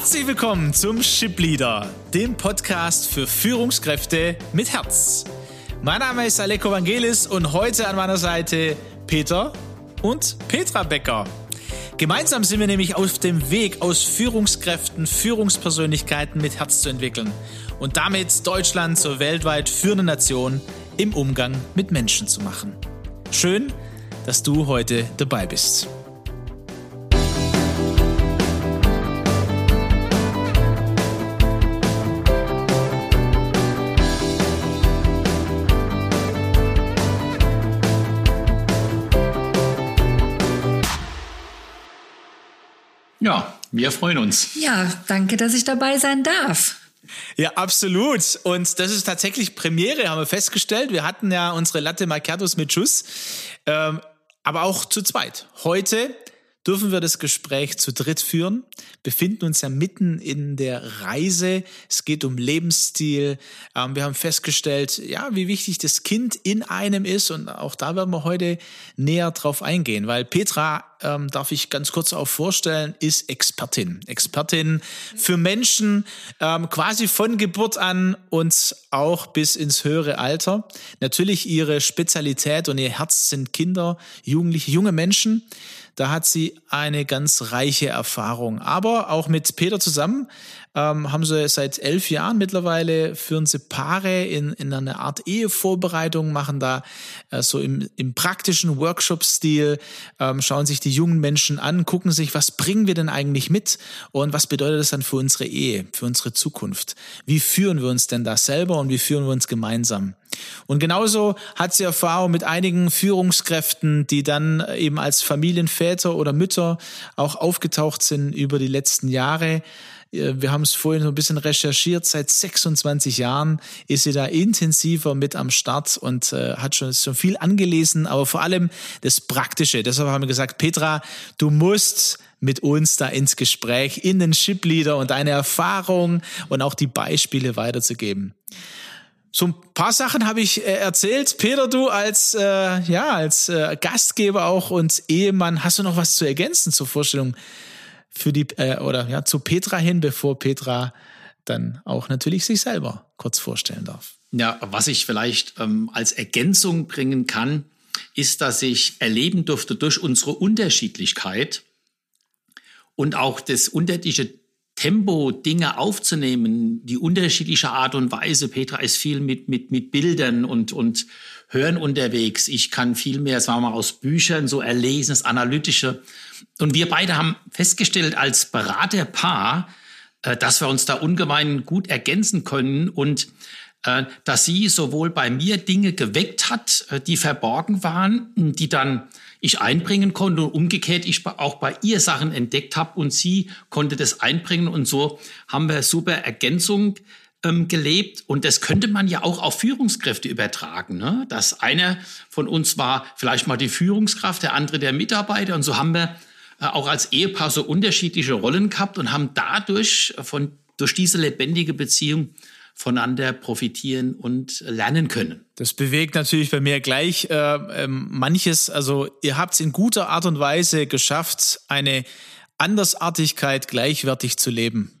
Herzlich willkommen zum Ship Leader, dem Podcast für Führungskräfte mit Herz. Mein Name ist Aleko Vangelis und heute an meiner Seite Peter und Petra Becker. Gemeinsam sind wir nämlich auf dem Weg, aus Führungskräften Führungspersönlichkeiten mit Herz zu entwickeln und damit Deutschland zur weltweit führenden Nation im Umgang mit Menschen zu machen. Schön, dass du heute dabei bist. Ja, wir freuen uns. Ja, danke, dass ich dabei sein darf. Ja, absolut. Und das ist tatsächlich Premiere, haben wir festgestellt. Wir hatten ja unsere Latte Macchiatos mit Schuss, ähm, aber auch zu zweit. Heute dürfen wir das Gespräch zu dritt führen, befinden uns ja mitten in der Reise. Es geht um Lebensstil. Ähm, wir haben festgestellt, ja, wie wichtig das Kind in einem ist und auch da werden wir heute näher drauf eingehen, weil Petra, ähm, darf ich ganz kurz auch vorstellen, ist Expertin. Expertin für Menschen ähm, quasi von Geburt an und auch bis ins höhere Alter. Natürlich ihre Spezialität und ihr Herz sind Kinder, Jugendliche, junge Menschen. Da hat sie eine ganz reiche Erfahrung. Aber auch mit Peter zusammen ähm, haben sie seit elf Jahren mittlerweile, führen sie Paare in, in einer Art Ehevorbereitung, machen da äh, so im, im praktischen Workshop-Stil, ähm, schauen sich die jungen Menschen an, gucken sich, was bringen wir denn eigentlich mit und was bedeutet das dann für unsere Ehe, für unsere Zukunft? Wie führen wir uns denn da selber und wie führen wir uns gemeinsam? Und genauso hat sie Erfahrung mit einigen Führungskräften, die dann eben als Familienväter oder Mütter auch aufgetaucht sind über die letzten Jahre. Äh, wir haben es vorhin so ein bisschen recherchiert. Seit 26 Jahren ist sie da intensiver mit am Start und äh, hat schon, schon viel angelesen, aber vor allem das Praktische. Deshalb haben wir gesagt, Petra, du musst mit uns da ins Gespräch, in den Shipleader und deine Erfahrung und auch die Beispiele weiterzugeben. So ein paar Sachen habe ich äh, erzählt. Peter, du als äh, ja als äh, Gastgeber auch und Ehemann, hast du noch was zu ergänzen zur Vorstellung für die äh, oder ja zu Petra hin, bevor Petra dann auch natürlich sich selber kurz vorstellen darf. Ja, was ich vielleicht ähm, als Ergänzung bringen kann, ist, dass ich erleben durfte durch unsere Unterschiedlichkeit und auch das unterschiedliche Tempo, Dinge aufzunehmen, die unterschiedliche Art und Weise. Petra ist viel mit, mit, mit Bildern und, und Hören unterwegs. Ich kann viel mehr, sagen wir mal, aus Büchern so erlesen, das Analytische. Und wir beide haben festgestellt als Beraterpaar, äh, dass wir uns da ungemein gut ergänzen können und äh, dass sie sowohl bei mir Dinge geweckt hat, äh, die verborgen waren, die dann ich einbringen konnte und umgekehrt ich auch bei ihr Sachen entdeckt habe und sie konnte das einbringen und so haben wir super Ergänzung ähm, gelebt. Und das könnte man ja auch auf Führungskräfte übertragen. Ne? Dass einer von uns war vielleicht mal die Führungskraft, der andere der Mitarbeiter. Und so haben wir äh, auch als Ehepaar so unterschiedliche Rollen gehabt und haben dadurch von, durch diese lebendige Beziehung voneinander profitieren und lernen können. Das bewegt natürlich bei mir gleich äh, äh, manches. Also ihr habt es in guter Art und Weise geschafft, eine Andersartigkeit gleichwertig zu leben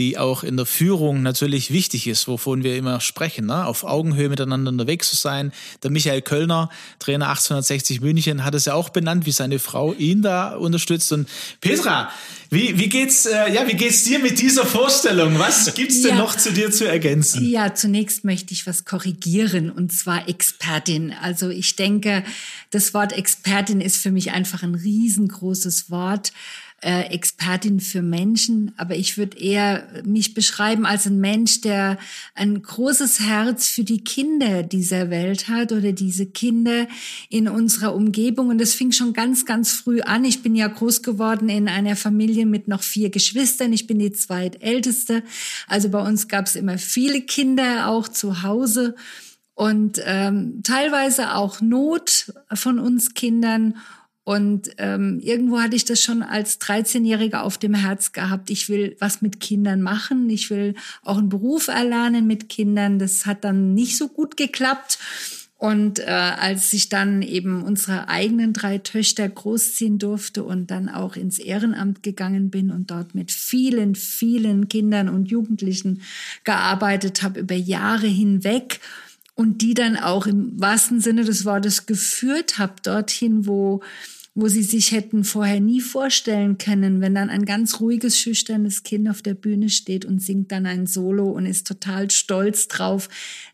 die auch in der Führung natürlich wichtig ist, wovon wir immer sprechen, ne? auf Augenhöhe miteinander unterwegs zu sein. Der Michael Kölner, Trainer 1860 München, hat es ja auch benannt, wie seine Frau ihn da unterstützt. Und Petra, wie, wie geht's, äh, ja, wie geht's dir mit dieser Vorstellung? Was gibt's denn ja, noch zu dir zu ergänzen? Ja, zunächst möchte ich was korrigieren und zwar Expertin. Also ich denke, das Wort Expertin ist für mich einfach ein riesengroßes Wort äh, Expertin für Menschen, aber ich würde eher mich beschreiben als ein Mensch, der ein großes Herz für die Kinder dieser Welt hat oder diese Kinder in unserer Umgebung. Und das fing schon ganz, ganz früh an. Ich bin ja groß geworden in einer Familie mit noch vier Geschwistern. Ich bin die zweitälteste. Also bei uns gab es immer viele Kinder auch zu Hause und ähm, teilweise auch Not von uns Kindern. Und ähm, irgendwo hatte ich das schon als 13-Jährige auf dem Herz gehabt. Ich will was mit Kindern machen. Ich will auch einen Beruf erlernen mit Kindern. Das hat dann nicht so gut geklappt. Und äh, als ich dann eben unsere eigenen drei Töchter großziehen durfte und dann auch ins Ehrenamt gegangen bin und dort mit vielen, vielen Kindern und Jugendlichen gearbeitet habe über Jahre hinweg und die dann auch im wahrsten Sinne des Wortes geführt habe dorthin, wo wo sie sich hätten vorher nie vorstellen können, wenn dann ein ganz ruhiges, schüchternes Kind auf der Bühne steht und singt dann ein Solo und ist total stolz drauf,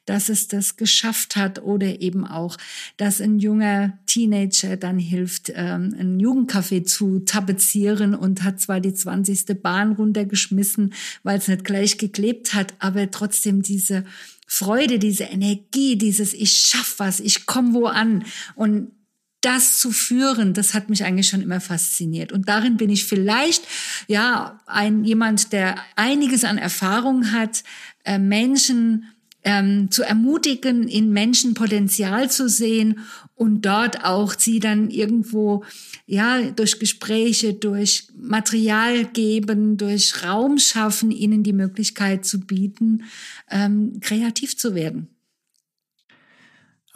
dass es das geschafft hat oder eben auch, dass ein junger Teenager dann hilft, ähm, ein Jugendcafé zu tapezieren und hat zwar die 20. Bahn runtergeschmissen, weil es nicht gleich geklebt hat, aber trotzdem diese Freude, diese Energie, dieses ich schaff was, ich komme wo an und das zu führen, das hat mich eigentlich schon immer fasziniert. Und darin bin ich vielleicht, ja, ein, jemand, der einiges an Erfahrung hat, äh, Menschen ähm, zu ermutigen, in Menschen Potenzial zu sehen und dort auch sie dann irgendwo, ja, durch Gespräche, durch Material geben, durch Raum schaffen, ihnen die Möglichkeit zu bieten, ähm, kreativ zu werden.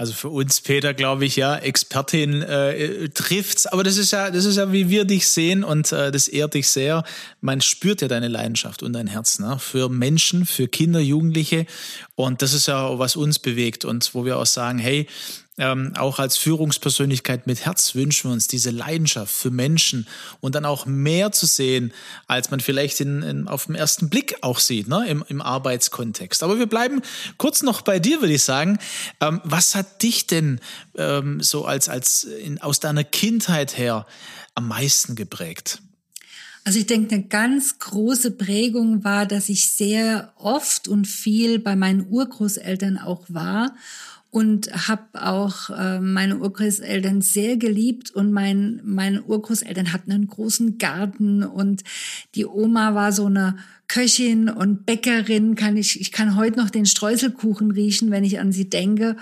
Also für uns, Peter, glaube ich, ja, Expertin äh, trifft's. Aber das ist ja, das ist ja, wie wir dich sehen und äh, das ehrt dich sehr. Man spürt ja deine Leidenschaft und dein Herz ne? für Menschen, für Kinder, Jugendliche. Und das ist ja, was uns bewegt und wo wir auch sagen, hey, ähm, auch als Führungspersönlichkeit mit Herz wünschen wir uns diese Leidenschaft für Menschen und dann auch mehr zu sehen, als man vielleicht in, in, auf den ersten Blick auch sieht, ne, im, im Arbeitskontext. Aber wir bleiben kurz noch bei dir, würde ich sagen. Ähm, was hat dich denn ähm, so als, als in, aus deiner Kindheit her am meisten geprägt? Also ich denke, eine ganz große Prägung war, dass ich sehr oft und viel bei meinen Urgroßeltern auch war und habe auch äh, meine Urgroßeltern sehr geliebt. Und mein, meine Urgroßeltern hatten einen großen Garten. Und die Oma war so eine Köchin und Bäckerin, kann ich, ich kann heute noch den Streuselkuchen riechen, wenn ich an sie denke.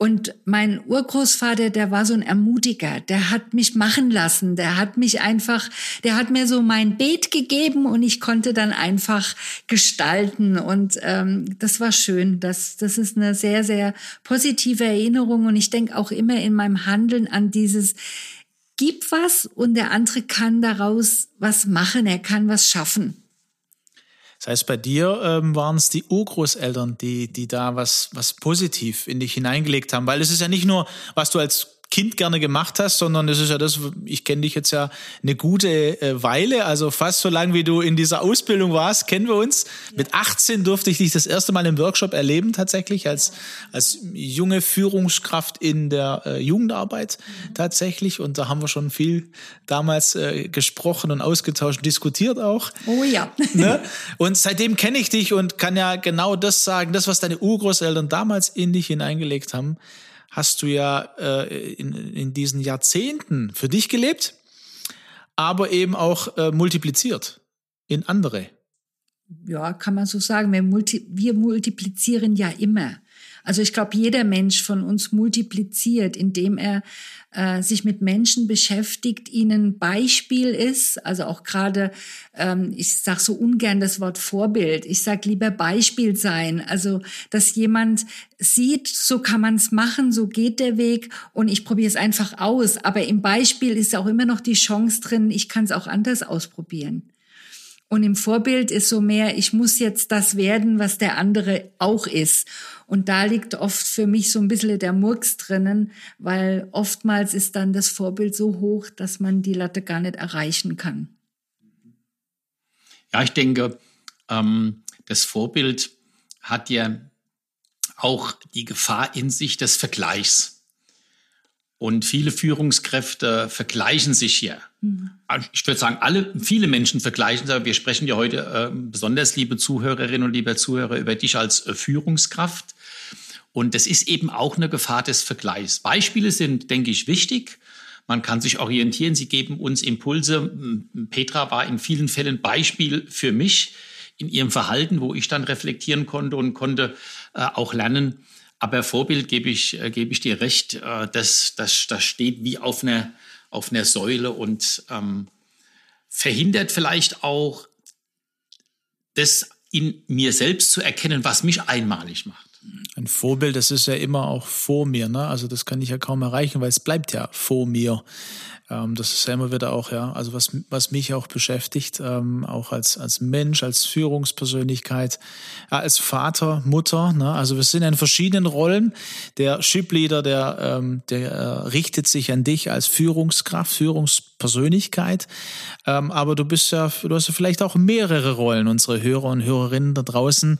Und mein Urgroßvater, der war so ein Ermutiger, der hat mich machen lassen, der hat mich einfach, der hat mir so mein Beet gegeben und ich konnte dann einfach gestalten. Und ähm, das war schön. Das, das ist eine sehr, sehr positive Erinnerung. Und ich denke auch immer in meinem Handeln an dieses, gib was und der andere kann daraus was machen, er kann was schaffen. Das heißt, bei dir ähm, waren es die Urgroßeltern, die, die da was, was positiv in dich hineingelegt haben. Weil es ist ja nicht nur, was du als Kind gerne gemacht hast, sondern es ist ja das, ich kenne dich jetzt ja eine gute äh, Weile, also fast so lange wie du in dieser Ausbildung warst, kennen wir uns. Ja. Mit 18 durfte ich dich das erste Mal im Workshop erleben, tatsächlich, als, als junge Führungskraft in der äh, Jugendarbeit mhm. tatsächlich. Und da haben wir schon viel damals äh, gesprochen und ausgetauscht, diskutiert auch. Oh ja. Ne? Und seitdem kenne ich dich und kann ja genau das sagen, das, was deine Urgroßeltern damals in dich hineingelegt haben hast du ja äh, in, in diesen Jahrzehnten für dich gelebt, aber eben auch äh, multipliziert in andere. Ja, kann man so sagen. Wir, multi wir multiplizieren ja immer. Also ich glaube, jeder Mensch von uns multipliziert, indem er äh, sich mit Menschen beschäftigt, ihnen Beispiel ist. Also auch gerade, ähm, ich sage so ungern das Wort Vorbild. Ich sage lieber Beispiel sein. Also dass jemand sieht, so kann man es machen, so geht der Weg und ich probiere es einfach aus. Aber im Beispiel ist auch immer noch die Chance drin, ich kann es auch anders ausprobieren. Und im Vorbild ist so mehr, ich muss jetzt das werden, was der andere auch ist. Und da liegt oft für mich so ein bisschen der Murks drinnen, weil oftmals ist dann das Vorbild so hoch, dass man die Latte gar nicht erreichen kann. Ja, ich denke, ähm, das Vorbild hat ja auch die Gefahr in sich des Vergleichs. Und viele Führungskräfte vergleichen sich hier. Mhm. Ich würde sagen, alle, viele Menschen vergleichen sich, aber wir sprechen ja heute äh, besonders, liebe Zuhörerinnen und liebe Zuhörer, über dich als äh, Führungskraft. Und das ist eben auch eine Gefahr des Vergleichs. Beispiele sind, denke ich, wichtig. Man kann sich orientieren. Sie geben uns Impulse. Petra war in vielen Fällen Beispiel für mich in ihrem Verhalten, wo ich dann reflektieren konnte und konnte äh, auch lernen, aber Vorbild gebe ich, äh, gebe ich dir recht, äh, das, das, das steht wie auf einer, auf einer Säule und ähm, verhindert vielleicht auch, das in mir selbst zu erkennen, was mich einmalig macht. Ein Vorbild, das ist ja immer auch vor mir, ne? Also das kann ich ja kaum erreichen, weil es bleibt ja vor mir. Ähm, das ist ja immer wieder auch, ja, also was, was mich auch beschäftigt, ähm, auch als, als Mensch, als Führungspersönlichkeit, als Vater, Mutter, ne? also wir sind in verschiedenen Rollen. Der Shipleader, der, ähm, der äh, richtet sich an dich als Führungskraft, Führungspersönlichkeit, ähm, aber du bist ja, du hast ja vielleicht auch mehrere Rollen, unsere Hörer und Hörerinnen da draußen,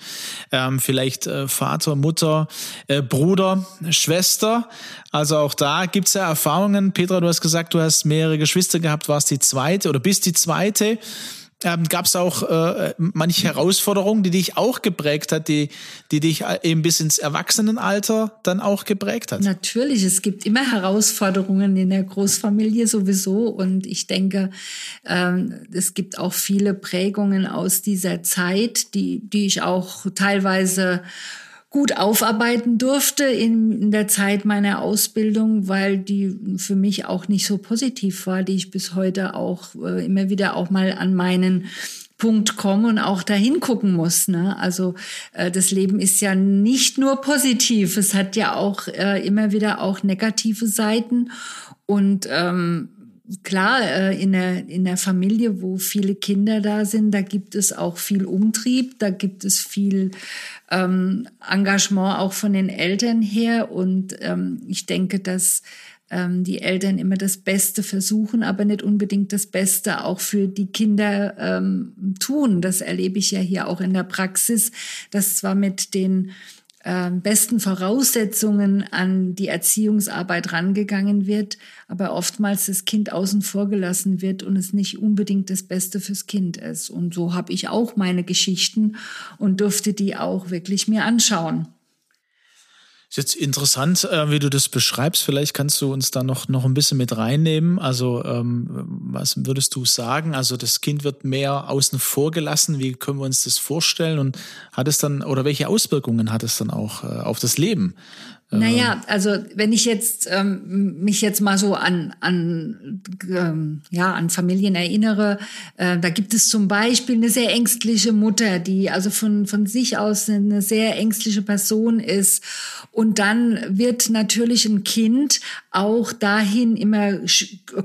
ähm, vielleicht äh, Vater, Mutter, äh, Bruder, Schwester, also auch da gibt's ja Erfahrungen. Petra, du hast gesagt, du hast mehrere Geschwister gehabt, warst die zweite oder bist die zweite. Ähm, Gab es auch äh, manche Herausforderungen, die dich auch geprägt hat, die, die dich eben bis ins Erwachsenenalter dann auch geprägt hat? Natürlich, es gibt immer Herausforderungen in der Großfamilie sowieso und ich denke, ähm, es gibt auch viele Prägungen aus dieser Zeit, die, die ich auch teilweise gut aufarbeiten durfte in, in der Zeit meiner Ausbildung, weil die für mich auch nicht so positiv war, die ich bis heute auch äh, immer wieder auch mal an meinen Punkt komme und auch dahin gucken muss. Ne? Also äh, das Leben ist ja nicht nur positiv, es hat ja auch äh, immer wieder auch negative Seiten und ähm, klar, äh, in, der, in der Familie, wo viele Kinder da sind, da gibt es auch viel Umtrieb, da gibt es viel ähm, Engagement auch von den Eltern her. Und ähm, ich denke, dass ähm, die Eltern immer das Beste versuchen, aber nicht unbedingt das Beste auch für die Kinder ähm, tun. Das erlebe ich ja hier auch in der Praxis, dass zwar mit den äh, besten Voraussetzungen an die Erziehungsarbeit rangegangen wird, aber oftmals das Kind außen vor gelassen wird und es nicht unbedingt das Beste fürs Kind ist. Und so habe ich auch meine Geschichten und durfte die auch wirklich mir anschauen. Ist jetzt interessant, äh, wie du das beschreibst. Vielleicht kannst du uns da noch, noch ein bisschen mit reinnehmen. Also, ähm, was würdest du sagen? Also, das Kind wird mehr außen vor gelassen. Wie können wir uns das vorstellen? Und hat es dann, oder welche Auswirkungen hat es dann auch äh, auf das Leben? Naja, also wenn ich jetzt ähm, mich jetzt mal so an, an, ähm, ja, an Familien erinnere, äh, da gibt es zum Beispiel eine sehr ängstliche Mutter, die also von, von sich aus eine sehr ängstliche Person ist. Und dann wird natürlich ein Kind auch dahin immer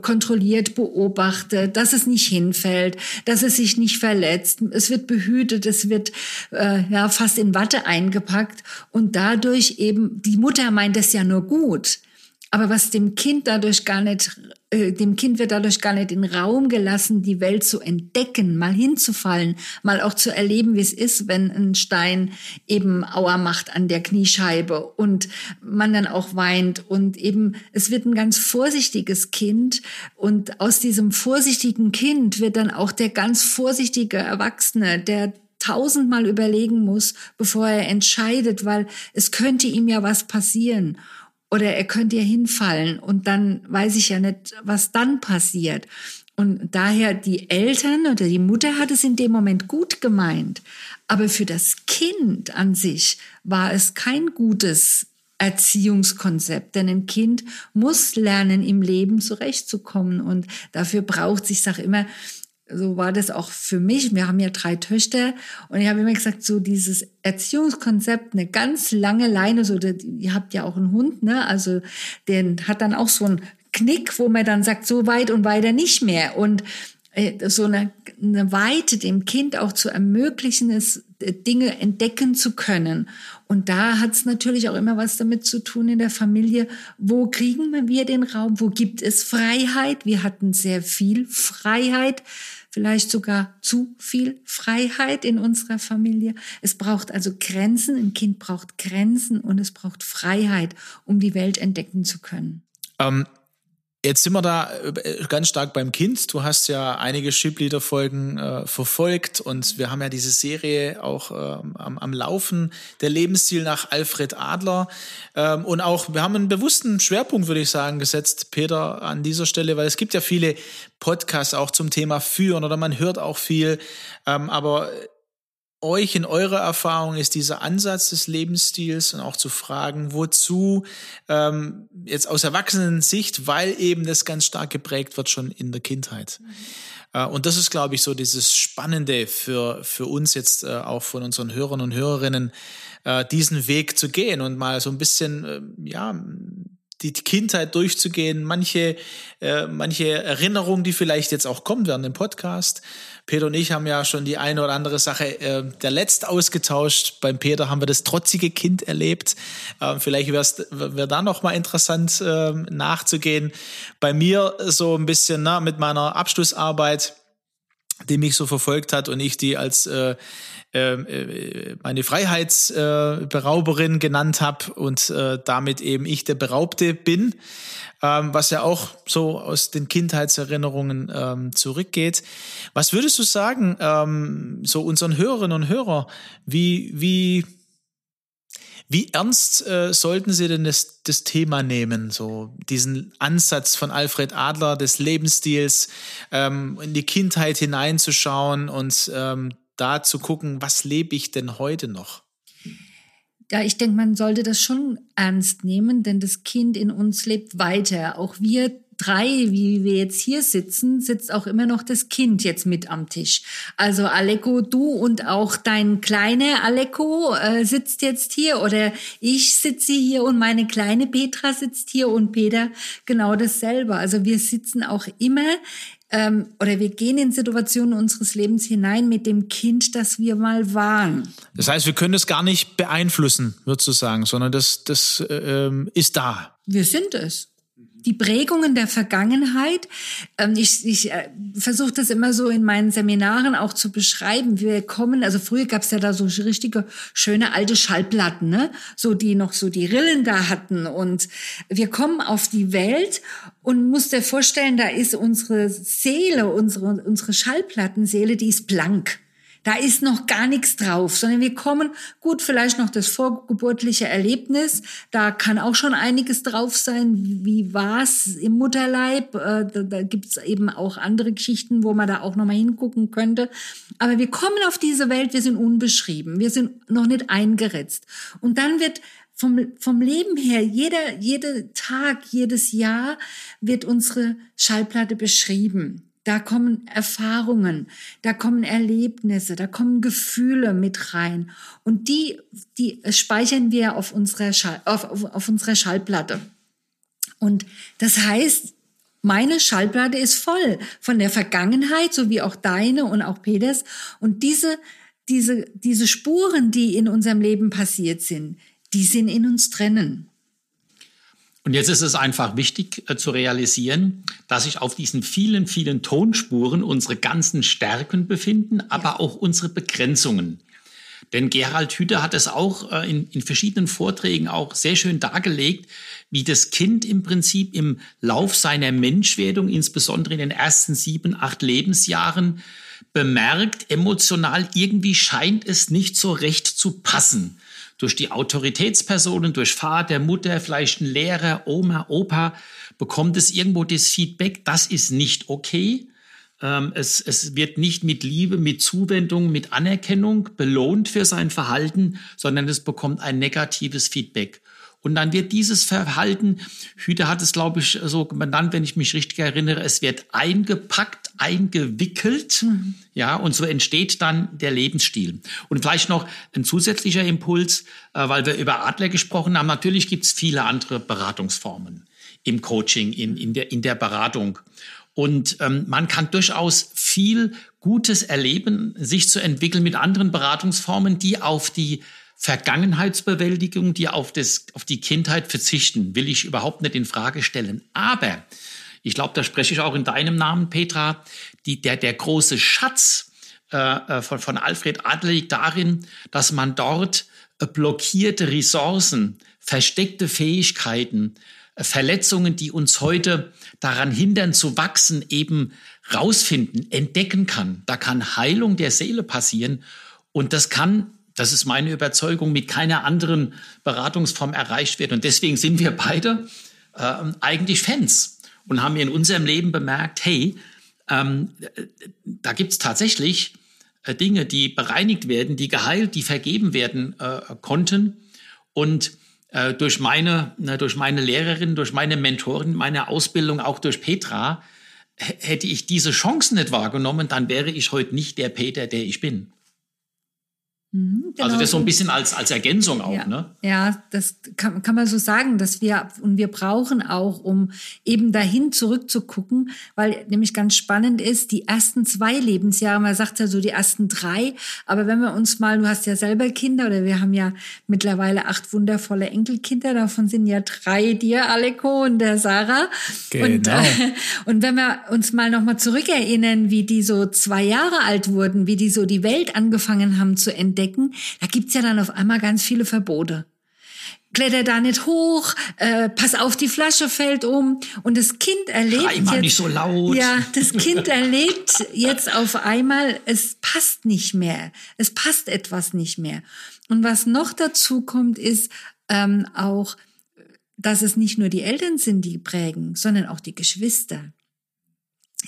kontrolliert beobachtet, dass es nicht hinfällt, dass es sich nicht verletzt. Es wird behütet, es wird äh, ja fast in Watte eingepackt und dadurch eben die Mutter Mutter meint es ja nur gut. Aber was dem Kind dadurch gar nicht, äh, dem Kind wird dadurch gar nicht in Raum gelassen, die Welt zu entdecken, mal hinzufallen, mal auch zu erleben, wie es ist, wenn ein Stein eben Auer macht an der Kniescheibe und man dann auch weint und eben, es wird ein ganz vorsichtiges Kind und aus diesem vorsichtigen Kind wird dann auch der ganz vorsichtige Erwachsene, der tausendmal überlegen muss, bevor er entscheidet, weil es könnte ihm ja was passieren oder er könnte ja hinfallen und dann weiß ich ja nicht, was dann passiert. Und daher die Eltern oder die Mutter hat es in dem Moment gut gemeint, aber für das Kind an sich war es kein gutes Erziehungskonzept, denn ein Kind muss lernen, im Leben zurechtzukommen und dafür braucht sich, ich sage immer, so war das auch für mich. Wir haben ja drei Töchter und ich habe immer gesagt, so dieses Erziehungskonzept, eine ganz lange Leine, so, ihr habt ja auch einen Hund, ne? Also, den hat dann auch so einen Knick, wo man dann sagt, so weit und weiter nicht mehr. Und äh, so eine, eine Weite dem Kind auch zu ermöglichen, es äh, Dinge entdecken zu können. Und da hat es natürlich auch immer was damit zu tun in der Familie. Wo kriegen wir den Raum? Wo gibt es Freiheit? Wir hatten sehr viel Freiheit, vielleicht sogar zu viel Freiheit in unserer Familie. Es braucht also Grenzen. Ein Kind braucht Grenzen und es braucht Freiheit, um die Welt entdecken zu können. Ähm Jetzt sind wir da äh, ganz stark beim Kind. Du hast ja einige Shipleader-Folgen äh, verfolgt und wir haben ja diese Serie auch ähm, am, am Laufen, der Lebensstil nach Alfred Adler. Ähm, und auch, wir haben einen bewussten Schwerpunkt, würde ich sagen, gesetzt, Peter, an dieser Stelle, weil es gibt ja viele Podcasts auch zum Thema Führen oder man hört auch viel. Ähm, aber euch in eurer Erfahrung ist dieser Ansatz des Lebensstils und auch zu fragen, wozu ähm, jetzt aus Erwachsenensicht, weil eben das ganz stark geprägt wird schon in der Kindheit. Mhm. Äh, und das ist, glaube ich, so dieses Spannende für, für uns jetzt äh, auch von unseren Hörern und Hörerinnen, äh, diesen Weg zu gehen und mal so ein bisschen, ja, die Kindheit durchzugehen, manche, äh, manche Erinnerungen, die vielleicht jetzt auch kommen werden im Podcast. Peter und ich haben ja schon die eine oder andere Sache äh, der Letzt ausgetauscht. Beim Peter haben wir das trotzige Kind erlebt. Äh, vielleicht wäre da noch mal interessant äh, nachzugehen. Bei mir so ein bisschen na, mit meiner Abschlussarbeit, die mich so verfolgt hat und ich die als äh, ähm, äh, meine Freiheitsberauberin genannt habe und äh, damit eben ich der Beraubte bin, ähm, was ja auch so aus den Kindheitserinnerungen ähm, zurückgeht. Was würdest du sagen, ähm, so unseren Hörerinnen und Hörer, wie, wie, wie ernst äh, sollten Sie denn das, das Thema nehmen, so diesen Ansatz von Alfred Adler des Lebensstils, ähm, in die Kindheit hineinzuschauen und ähm, da zu gucken, was lebe ich denn heute noch? Ja, ich denke, man sollte das schon ernst nehmen, denn das Kind in uns lebt weiter. Auch wir drei, wie wir jetzt hier sitzen, sitzt auch immer noch das Kind jetzt mit am Tisch. Also Aleko, du und auch dein kleiner Aleko äh, sitzt jetzt hier oder ich sitze hier und meine kleine Petra sitzt hier und Peter genau dasselbe. Also wir sitzen auch immer ähm, oder wir gehen in Situationen unseres Lebens hinein mit dem Kind, das wir mal waren. Das heißt, wir können es gar nicht beeinflussen, würdest du sagen, sondern das, das äh, ähm, ist da. Wir sind es die Prägungen der Vergangenheit. Ähm, ich ich äh, versuche das immer so in meinen Seminaren auch zu beschreiben. Wir kommen, also früher gab es ja da so richtige schöne alte Schallplatten, ne? so die noch so die Rillen da hatten. Und wir kommen auf die Welt und muss dir vorstellen, da ist unsere Seele, unsere, unsere Schallplattenseele, die ist blank. Da ist noch gar nichts drauf, sondern wir kommen, gut, vielleicht noch das vorgeburtliche Erlebnis, da kann auch schon einiges drauf sein, wie war's im Mutterleib, äh, da, da gibt's eben auch andere Geschichten, wo man da auch nochmal hingucken könnte. Aber wir kommen auf diese Welt, wir sind unbeschrieben, wir sind noch nicht eingeritzt. Und dann wird vom, vom Leben her, jeder, jeder Tag, jedes Jahr wird unsere Schallplatte beschrieben. Da kommen Erfahrungen, da kommen Erlebnisse, da kommen Gefühle mit rein. Und die, die speichern wir auf unserer, Schall, auf, auf, auf unserer Schallplatte. Und das heißt, meine Schallplatte ist voll von der Vergangenheit, so wie auch deine und auch Peters. Und diese, diese, diese Spuren, die in unserem Leben passiert sind, die sind in uns drinnen. Und jetzt ist es einfach wichtig äh, zu realisieren, dass sich auf diesen vielen, vielen Tonspuren unsere ganzen Stärken befinden, aber ja. auch unsere Begrenzungen. Denn Gerald Hüther hat es auch äh, in, in verschiedenen Vorträgen auch sehr schön dargelegt, wie das Kind im Prinzip im Lauf seiner Menschwerdung, insbesondere in den ersten sieben, acht Lebensjahren, bemerkt, emotional irgendwie scheint es nicht so recht zu passen durch die Autoritätspersonen, durch Vater, Mutter, vielleicht ein Lehrer, Oma, Opa, bekommt es irgendwo das Feedback, das ist nicht okay. Ähm, es, es wird nicht mit Liebe, mit Zuwendung, mit Anerkennung belohnt für sein Verhalten, sondern es bekommt ein negatives Feedback. Und dann wird dieses Verhalten, Hüter hat es, glaube ich, so benannt, wenn ich mich richtig erinnere, es wird eingepackt, eingewickelt. Ja, und so entsteht dann der Lebensstil. Und vielleicht noch ein zusätzlicher Impuls, äh, weil wir über Adler gesprochen haben. Natürlich gibt es viele andere Beratungsformen im Coaching, in, in, der, in der Beratung. Und ähm, man kann durchaus viel Gutes erleben, sich zu entwickeln mit anderen Beratungsformen, die auf die Vergangenheitsbewältigung, die auf, das, auf die Kindheit verzichten, will ich überhaupt nicht in Frage stellen. Aber ich glaube, da spreche ich auch in deinem Namen, Petra, die, der, der große Schatz äh, äh von, von Alfred Adler liegt darin, dass man dort äh, blockierte Ressourcen, versteckte Fähigkeiten, äh, Verletzungen, die uns heute daran hindern zu wachsen, eben rausfinden, entdecken kann. Da kann Heilung der Seele passieren und das kann das ist meine Überzeugung, mit keiner anderen Beratungsform erreicht wird. Und deswegen sind wir beide äh, eigentlich Fans und haben in unserem Leben bemerkt, hey, ähm, da gibt es tatsächlich äh, Dinge, die bereinigt werden, die geheilt, die vergeben werden äh, konnten. Und äh, durch, meine, durch meine Lehrerin, durch meine Mentorin, meine Ausbildung, auch durch Petra, hätte ich diese Chance nicht wahrgenommen, dann wäre ich heute nicht der Peter, der ich bin. Mhm, genau also das so ein bisschen als, als Ergänzung auch, ja. ne? Ja, das kann, kann man so sagen, dass wir, und wir brauchen auch, um eben dahin zurückzugucken, weil nämlich ganz spannend ist, die ersten zwei Lebensjahre, man sagt ja so die ersten drei, aber wenn wir uns mal, du hast ja selber Kinder oder wir haben ja mittlerweile acht wundervolle Enkelkinder, davon sind ja drei dir, Aleko und der Sarah. Genau. Und, äh, und wenn wir uns mal nochmal zurückerinnern, wie die so zwei Jahre alt wurden, wie die so die Welt angefangen haben zu entdecken, entdecken, da gibt's ja dann auf einmal ganz viele Verbote. Kletter da nicht hoch, äh, pass auf, die Flasche fällt um. Und das Kind erlebt Schrei jetzt, nicht so laut. Ja, das Kind erlebt jetzt auf einmal, es passt nicht mehr. Es passt etwas nicht mehr. Und was noch dazu kommt, ist ähm, auch, dass es nicht nur die Eltern sind, die prägen, sondern auch die Geschwister.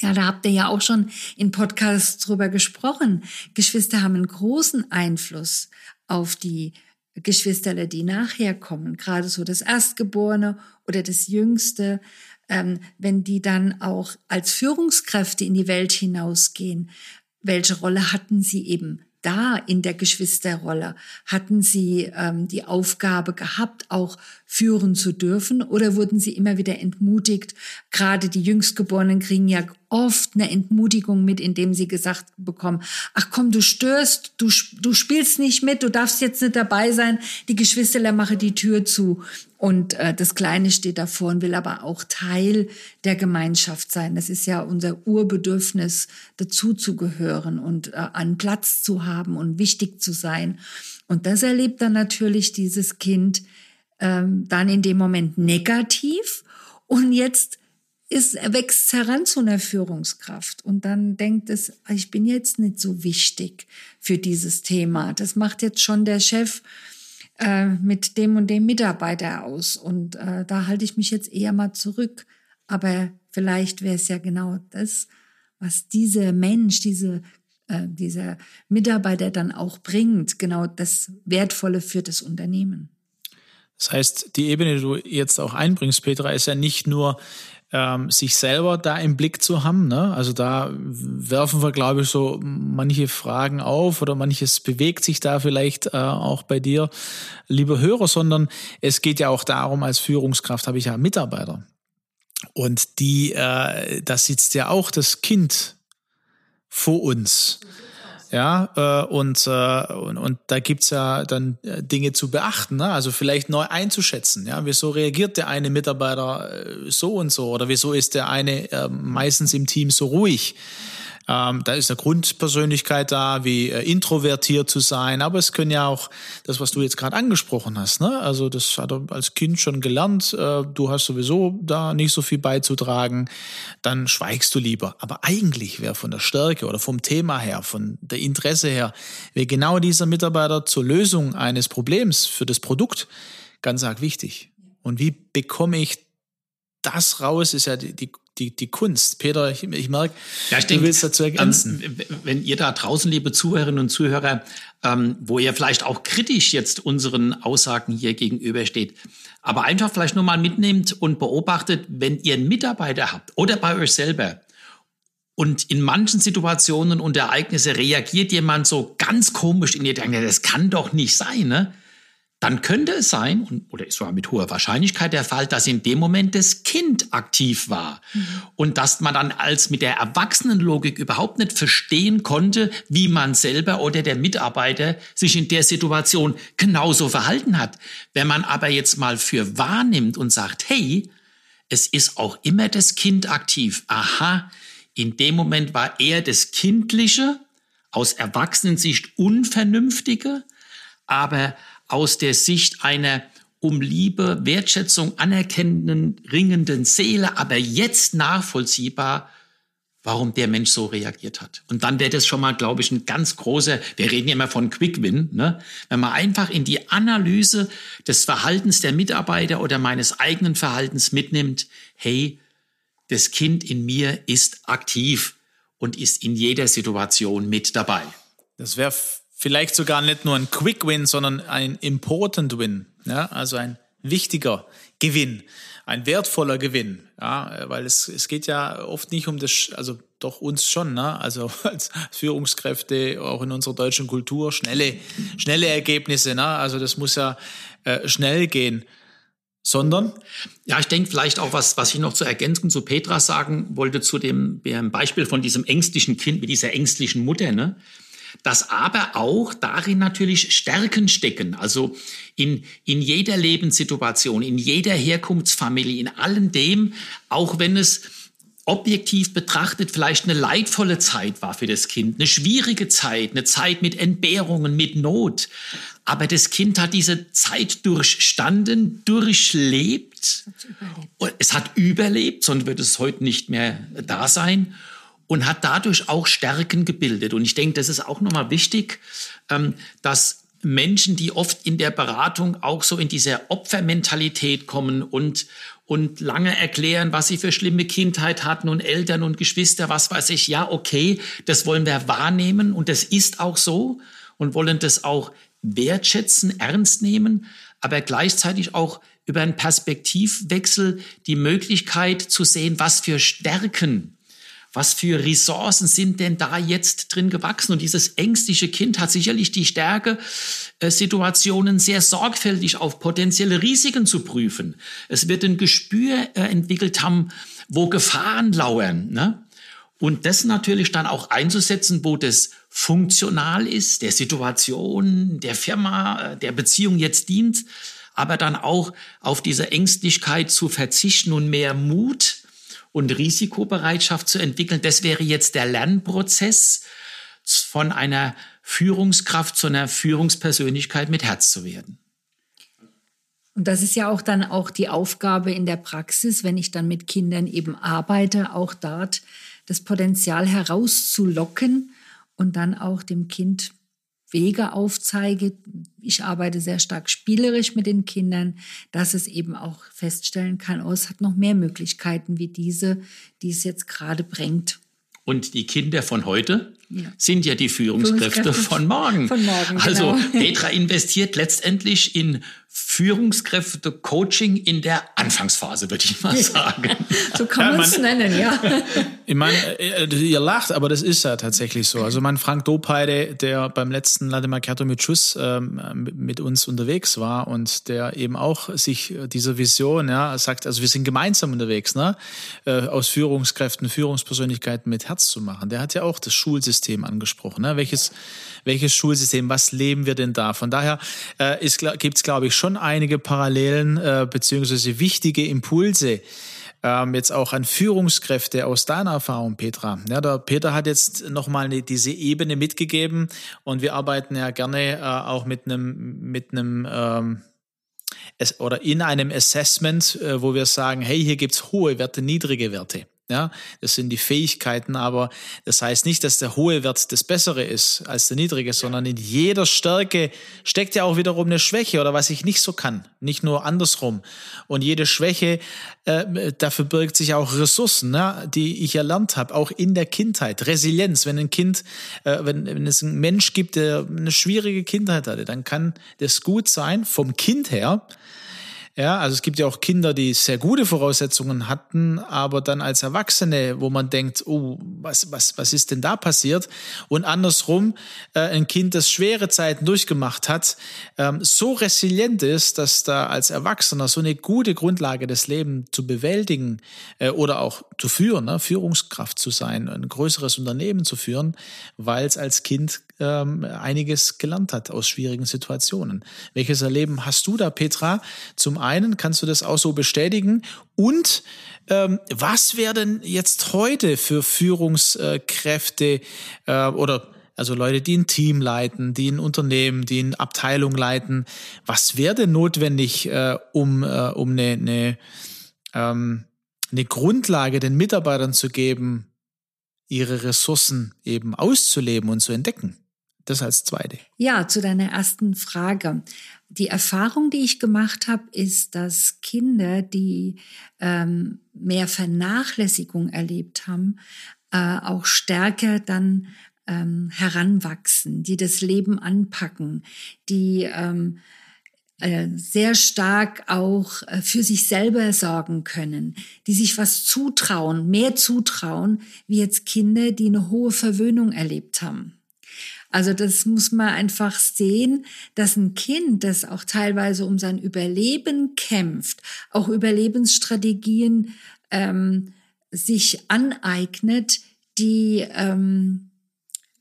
Ja, da habt ihr ja auch schon in Podcasts drüber gesprochen. Geschwister haben einen großen Einfluss auf die Geschwisterle, die nachher kommen. Gerade so das Erstgeborene oder das Jüngste. Ähm, wenn die dann auch als Führungskräfte in die Welt hinausgehen, welche Rolle hatten sie eben da in der Geschwisterrolle? Hatten Sie ähm, die Aufgabe gehabt, auch führen zu dürfen oder wurden Sie immer wieder entmutigt? Gerade die Jüngstgeborenen kriegen ja oft eine Entmutigung mit, indem sie gesagt bekommen, ach komm, du störst, du, du spielst nicht mit, du darfst jetzt nicht dabei sein, die Geschwisterler mache die Tür zu. Und äh, das Kleine steht davor und will aber auch Teil der Gemeinschaft sein. Das ist ja unser Urbedürfnis, dazu zu gehören und äh, einen Platz zu haben und wichtig zu sein. Und das erlebt dann natürlich dieses Kind ähm, dann in dem Moment negativ. Und jetzt ist, wächst heran zu einer Führungskraft und dann denkt es, ich bin jetzt nicht so wichtig für dieses Thema. Das macht jetzt schon der Chef äh, mit dem und dem Mitarbeiter aus und äh, da halte ich mich jetzt eher mal zurück. Aber vielleicht wäre es ja genau das, was dieser Mensch, diese äh, dieser Mitarbeiter dann auch bringt, genau das Wertvolle für das Unternehmen. Das heißt, die Ebene, die du jetzt auch einbringst, Petra, ist ja nicht nur ähm, sich selber da im Blick zu haben. Ne? Also da werfen wir, glaube ich, so manche Fragen auf oder manches bewegt sich da vielleicht äh, auch bei dir, lieber Hörer, sondern es geht ja auch darum, als Führungskraft habe ich ja Mitarbeiter. Und die, äh, da sitzt ja auch das Kind vor uns. Ja, äh, und, äh, und, und da gibt's ja dann äh, Dinge zu beachten, ne? also vielleicht neu einzuschätzen. Ja, wieso reagiert der eine Mitarbeiter äh, so und so oder wieso ist der eine äh, meistens im Team so ruhig? Ähm, da ist eine Grundpersönlichkeit da, wie äh, introvertiert zu sein, aber es können ja auch das, was du jetzt gerade angesprochen hast. Ne? Also das hat er als Kind schon gelernt. Äh, du hast sowieso da nicht so viel beizutragen, dann schweigst du lieber. Aber eigentlich wäre von der Stärke oder vom Thema her, von der Interesse her, wäre genau dieser Mitarbeiter zur Lösung eines Problems für das Produkt ganz arg wichtig. Und wie bekomme ich das raus, ist ja die, die die, die Kunst. Peter, ich, ich merke, ja, ich du denk, willst dazu ergänzen. Ähm, wenn ihr da draußen, liebe Zuhörerinnen und Zuhörer, ähm, wo ihr vielleicht auch kritisch jetzt unseren Aussagen hier gegenübersteht, aber einfach vielleicht nur mal mitnehmt und beobachtet, wenn ihr einen Mitarbeiter habt oder bei euch selber und in manchen Situationen und Ereignisse reagiert jemand so ganz komisch in ihr denkt, das kann doch nicht sein, ne? Dann könnte es sein, oder ist sogar mit hoher Wahrscheinlichkeit der Fall, dass in dem Moment das Kind aktiv war. Mhm. Und dass man dann als mit der Erwachsenenlogik überhaupt nicht verstehen konnte, wie man selber oder der Mitarbeiter sich in der Situation genauso verhalten hat. Wenn man aber jetzt mal für wahrnimmt und sagt, hey, es ist auch immer das Kind aktiv. Aha, in dem Moment war eher das Kindliche, aus Erwachsenensicht Unvernünftige, aber aus der Sicht einer um Liebe, Wertschätzung anerkennenden, ringenden Seele, aber jetzt nachvollziehbar, warum der Mensch so reagiert hat. Und dann wäre das schon mal, glaube ich, ein ganz großer, wir reden ja immer von Quick Win, ne? wenn man einfach in die Analyse des Verhaltens der Mitarbeiter oder meines eigenen Verhaltens mitnimmt, hey, das Kind in mir ist aktiv und ist in jeder Situation mit dabei. Das wäre vielleicht sogar nicht nur ein Quick Win, sondern ein Important Win. Ja, also ein wichtiger Gewinn, ein wertvoller Gewinn, ja, weil es, es geht ja oft nicht um das, also doch uns schon, ne? also als Führungskräfte, auch in unserer deutschen Kultur, schnelle, schnelle Ergebnisse, ne? also das muss ja äh, schnell gehen sondern? Ja, ich denke vielleicht auch, was, was ich noch zur Ergänzung zu Petra sagen wollte, zu dem, dem Beispiel von diesem ängstlichen Kind mit dieser ängstlichen Mutter, ne? Dass aber auch darin natürlich Stärken stecken. Also in, in jeder Lebenssituation, in jeder Herkunftsfamilie, in allem dem, auch wenn es objektiv betrachtet vielleicht eine leidvolle Zeit war für das Kind, eine schwierige Zeit, eine Zeit mit Entbehrungen, mit Not. Aber das Kind hat diese Zeit durchstanden, durchlebt. Es hat überlebt, sonst wird es heute nicht mehr da sein und hat dadurch auch Stärken gebildet. Und ich denke, das ist auch nochmal wichtig, ähm, dass Menschen, die oft in der Beratung auch so in diese Opfermentalität kommen und, und lange erklären, was sie für schlimme Kindheit hatten und Eltern und Geschwister, was weiß ich. Ja, okay, das wollen wir wahrnehmen und das ist auch so und wollen das auch wertschätzen, ernst nehmen, aber gleichzeitig auch über einen Perspektivwechsel die Möglichkeit zu sehen, was für Stärken was für Ressourcen sind denn da jetzt drin gewachsen? Und dieses ängstliche Kind hat sicherlich die Stärke, äh, Situationen sehr sorgfältig auf potenzielle Risiken zu prüfen. Es wird ein Gespür äh, entwickelt haben, wo Gefahren lauern. Ne? Und das natürlich dann auch einzusetzen, wo das funktional ist, der Situation, der Firma, äh, der Beziehung jetzt dient, aber dann auch auf diese Ängstlichkeit zu verzichten und mehr Mut und Risikobereitschaft zu entwickeln. Das wäre jetzt der Lernprozess von einer Führungskraft zu einer Führungspersönlichkeit mit Herz zu werden. Und das ist ja auch dann auch die Aufgabe in der Praxis, wenn ich dann mit Kindern eben arbeite, auch dort das Potenzial herauszulocken und dann auch dem Kind Wege aufzeige. Ich arbeite sehr stark spielerisch mit den Kindern, dass es eben auch feststellen kann, oh, es hat noch mehr Möglichkeiten wie diese, die es jetzt gerade bringt. Und die Kinder von heute ja. sind ja die Führungskräfte, Führungskräfte von morgen. Von morgen also genau. Petra investiert letztendlich in Führungskräfte-Coaching in der Anfangsphase, würde ich mal sagen. so kann ja, man es nennen, ja. Ich meine, äh, ihr lacht, aber das ist ja tatsächlich so. Also mein Frank Dopeide, der beim letzten Latte Macchiato mit Schuss ähm, mit uns unterwegs war und der eben auch sich dieser Vision, ja, sagt, also wir sind gemeinsam unterwegs, ne, äh, aus Führungskräften, Führungspersönlichkeiten mit Herz zu machen. Der hat ja auch das Schulsystem angesprochen. Ne? Welches, welches Schulsystem, was leben wir denn da? Von daher äh, gibt es, glaube ich, schon einige Parallelen äh, beziehungsweise wichtige Impulse ähm, jetzt auch an Führungskräfte aus deiner Erfahrung, Petra. Ja, der Peter hat jetzt nochmal diese Ebene mitgegeben und wir arbeiten ja gerne äh, auch mit einem mit ähm, oder in einem Assessment, äh, wo wir sagen, hey, hier gibt's hohe Werte, niedrige Werte. Ja, das sind die Fähigkeiten, aber das heißt nicht, dass der hohe Wert das Bessere ist als der niedrige, sondern in jeder Stärke steckt ja auch wiederum eine Schwäche oder was ich nicht so kann, nicht nur andersrum. Und jede Schwäche, äh, dafür birgt sich auch Ressourcen, ne, die ich erlernt habe, auch in der Kindheit. Resilienz, wenn ein Kind, äh, wenn, wenn es einen Mensch gibt, der eine schwierige Kindheit hatte, dann kann das gut sein vom Kind her, ja, also es gibt ja auch Kinder, die sehr gute Voraussetzungen hatten, aber dann als Erwachsene, wo man denkt, oh, was, was, was ist denn da passiert? Und andersrum, äh, ein Kind, das schwere Zeiten durchgemacht hat, ähm, so resilient ist, dass da als Erwachsener so eine gute Grundlage des Lebens zu bewältigen äh, oder auch zu führen, ne? Führungskraft zu sein, ein größeres Unternehmen zu führen, weil es als Kind ähm, einiges gelernt hat aus schwierigen Situationen. Welches Erleben hast du da, Petra? Zum einen kannst du das auch so bestätigen und ähm, was werden jetzt heute für Führungskräfte äh, oder also Leute, die ein Team leiten, die ein Unternehmen, die eine Abteilung leiten, was wäre denn notwendig, äh, um, äh, um eine, eine, ähm, eine Grundlage den Mitarbeitern zu geben, ihre Ressourcen eben auszuleben und zu entdecken? Das als zweite. Ja, zu deiner ersten Frage. Die Erfahrung, die ich gemacht habe, ist, dass Kinder, die ähm, mehr Vernachlässigung erlebt haben, äh, auch stärker dann ähm, heranwachsen, die das Leben anpacken, die ähm, äh, sehr stark auch äh, für sich selber sorgen können, die sich was zutrauen, mehr zutrauen, wie jetzt Kinder, die eine hohe Verwöhnung erlebt haben. Also das muss man einfach sehen, dass ein Kind, das auch teilweise um sein Überleben kämpft, auch Überlebensstrategien ähm, sich aneignet, die ähm,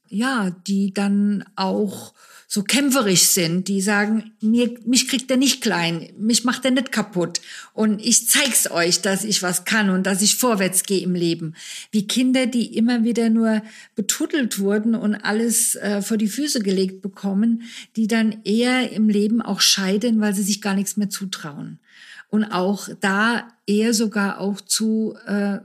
ja, die dann auch so kämpferisch sind, die sagen, mir, mich kriegt er nicht klein, mich macht er nicht kaputt und ich zeig's euch, dass ich was kann und dass ich vorwärts gehe im Leben. Wie Kinder, die immer wieder nur betuddelt wurden und alles äh, vor die Füße gelegt bekommen, die dann eher im Leben auch scheiden, weil sie sich gar nichts mehr zutrauen. Und auch da eher sogar auch zu äh,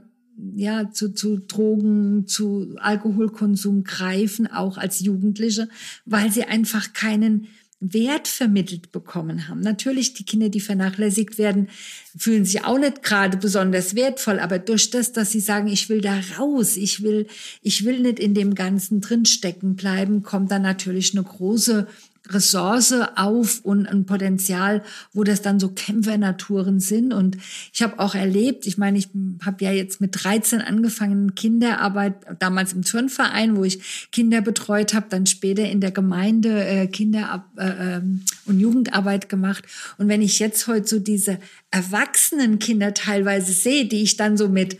ja, zu, zu Drogen, zu Alkoholkonsum greifen, auch als Jugendliche, weil sie einfach keinen Wert vermittelt bekommen haben. Natürlich, die Kinder, die vernachlässigt werden, fühlen sich auch nicht gerade besonders wertvoll, aber durch das, dass sie sagen, ich will da raus, ich will, ich will nicht in dem Ganzen drinstecken bleiben, kommt dann natürlich eine große Ressource auf und ein Potenzial, wo das dann so Kämpfernaturen sind. Und ich habe auch erlebt, ich meine, ich habe ja jetzt mit 13 angefangen, Kinderarbeit, damals im Turnverein, wo ich Kinder betreut habe, dann später in der Gemeinde äh, Kinder- äh, ähm, und Jugendarbeit gemacht. Und wenn ich jetzt heute so diese erwachsenen Kinder teilweise sehe, die ich dann so mit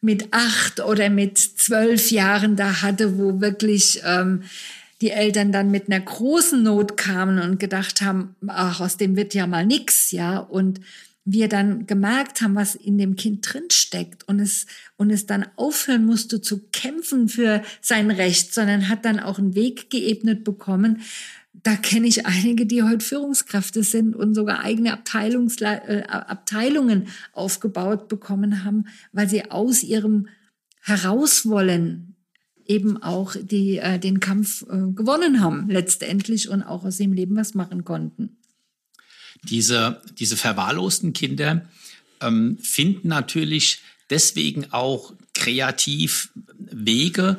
mit acht oder mit zwölf Jahren da hatte, wo wirklich ähm, die Eltern dann mit einer großen Not kamen und gedacht haben, ach, aus dem wird ja mal nix, ja, und wir dann gemerkt haben, was in dem Kind drin steckt und es und es dann aufhören musste zu kämpfen für sein Recht, sondern hat dann auch einen Weg geebnet bekommen. Da kenne ich einige, die heute Führungskräfte sind und sogar eigene Abteilungsle äh, Abteilungen aufgebaut bekommen haben, weil sie aus ihrem Herauswollen eben auch die, äh, den Kampf äh, gewonnen haben letztendlich und auch aus dem Leben was machen konnten. Diese, diese verwahrlosten Kinder ähm, finden natürlich deswegen auch kreativ Wege,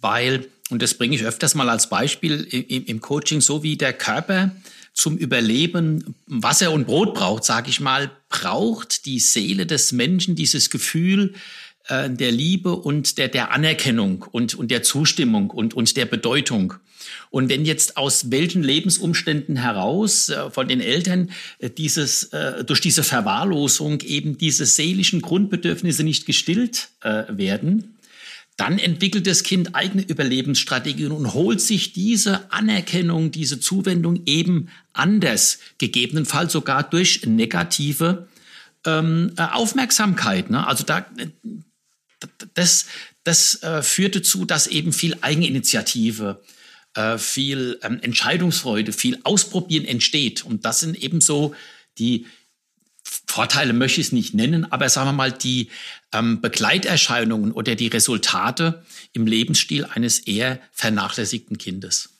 weil, und das bringe ich öfters mal als Beispiel im, im Coaching, so wie der Körper zum Überleben Wasser und Brot braucht, sage ich mal, braucht die Seele des Menschen dieses Gefühl, äh, der Liebe und der, der Anerkennung und, und der Zustimmung und, und der Bedeutung. Und wenn jetzt aus welchen Lebensumständen heraus äh, von den Eltern äh, dieses, äh, durch diese Verwahrlosung eben diese seelischen Grundbedürfnisse nicht gestillt äh, werden, dann entwickelt das Kind eigene Überlebensstrategien und holt sich diese Anerkennung, diese Zuwendung eben anders, gegebenenfalls sogar durch negative ähm, äh, Aufmerksamkeit. Ne? Also da, das, das äh, führte zu, dass eben viel Eigeninitiative, äh, viel ähm, Entscheidungsfreude, viel Ausprobieren entsteht. Und das sind eben so die Vorteile, möchte ich es nicht nennen, aber sagen wir mal die ähm, Begleiterscheinungen oder die Resultate im Lebensstil eines eher vernachlässigten Kindes.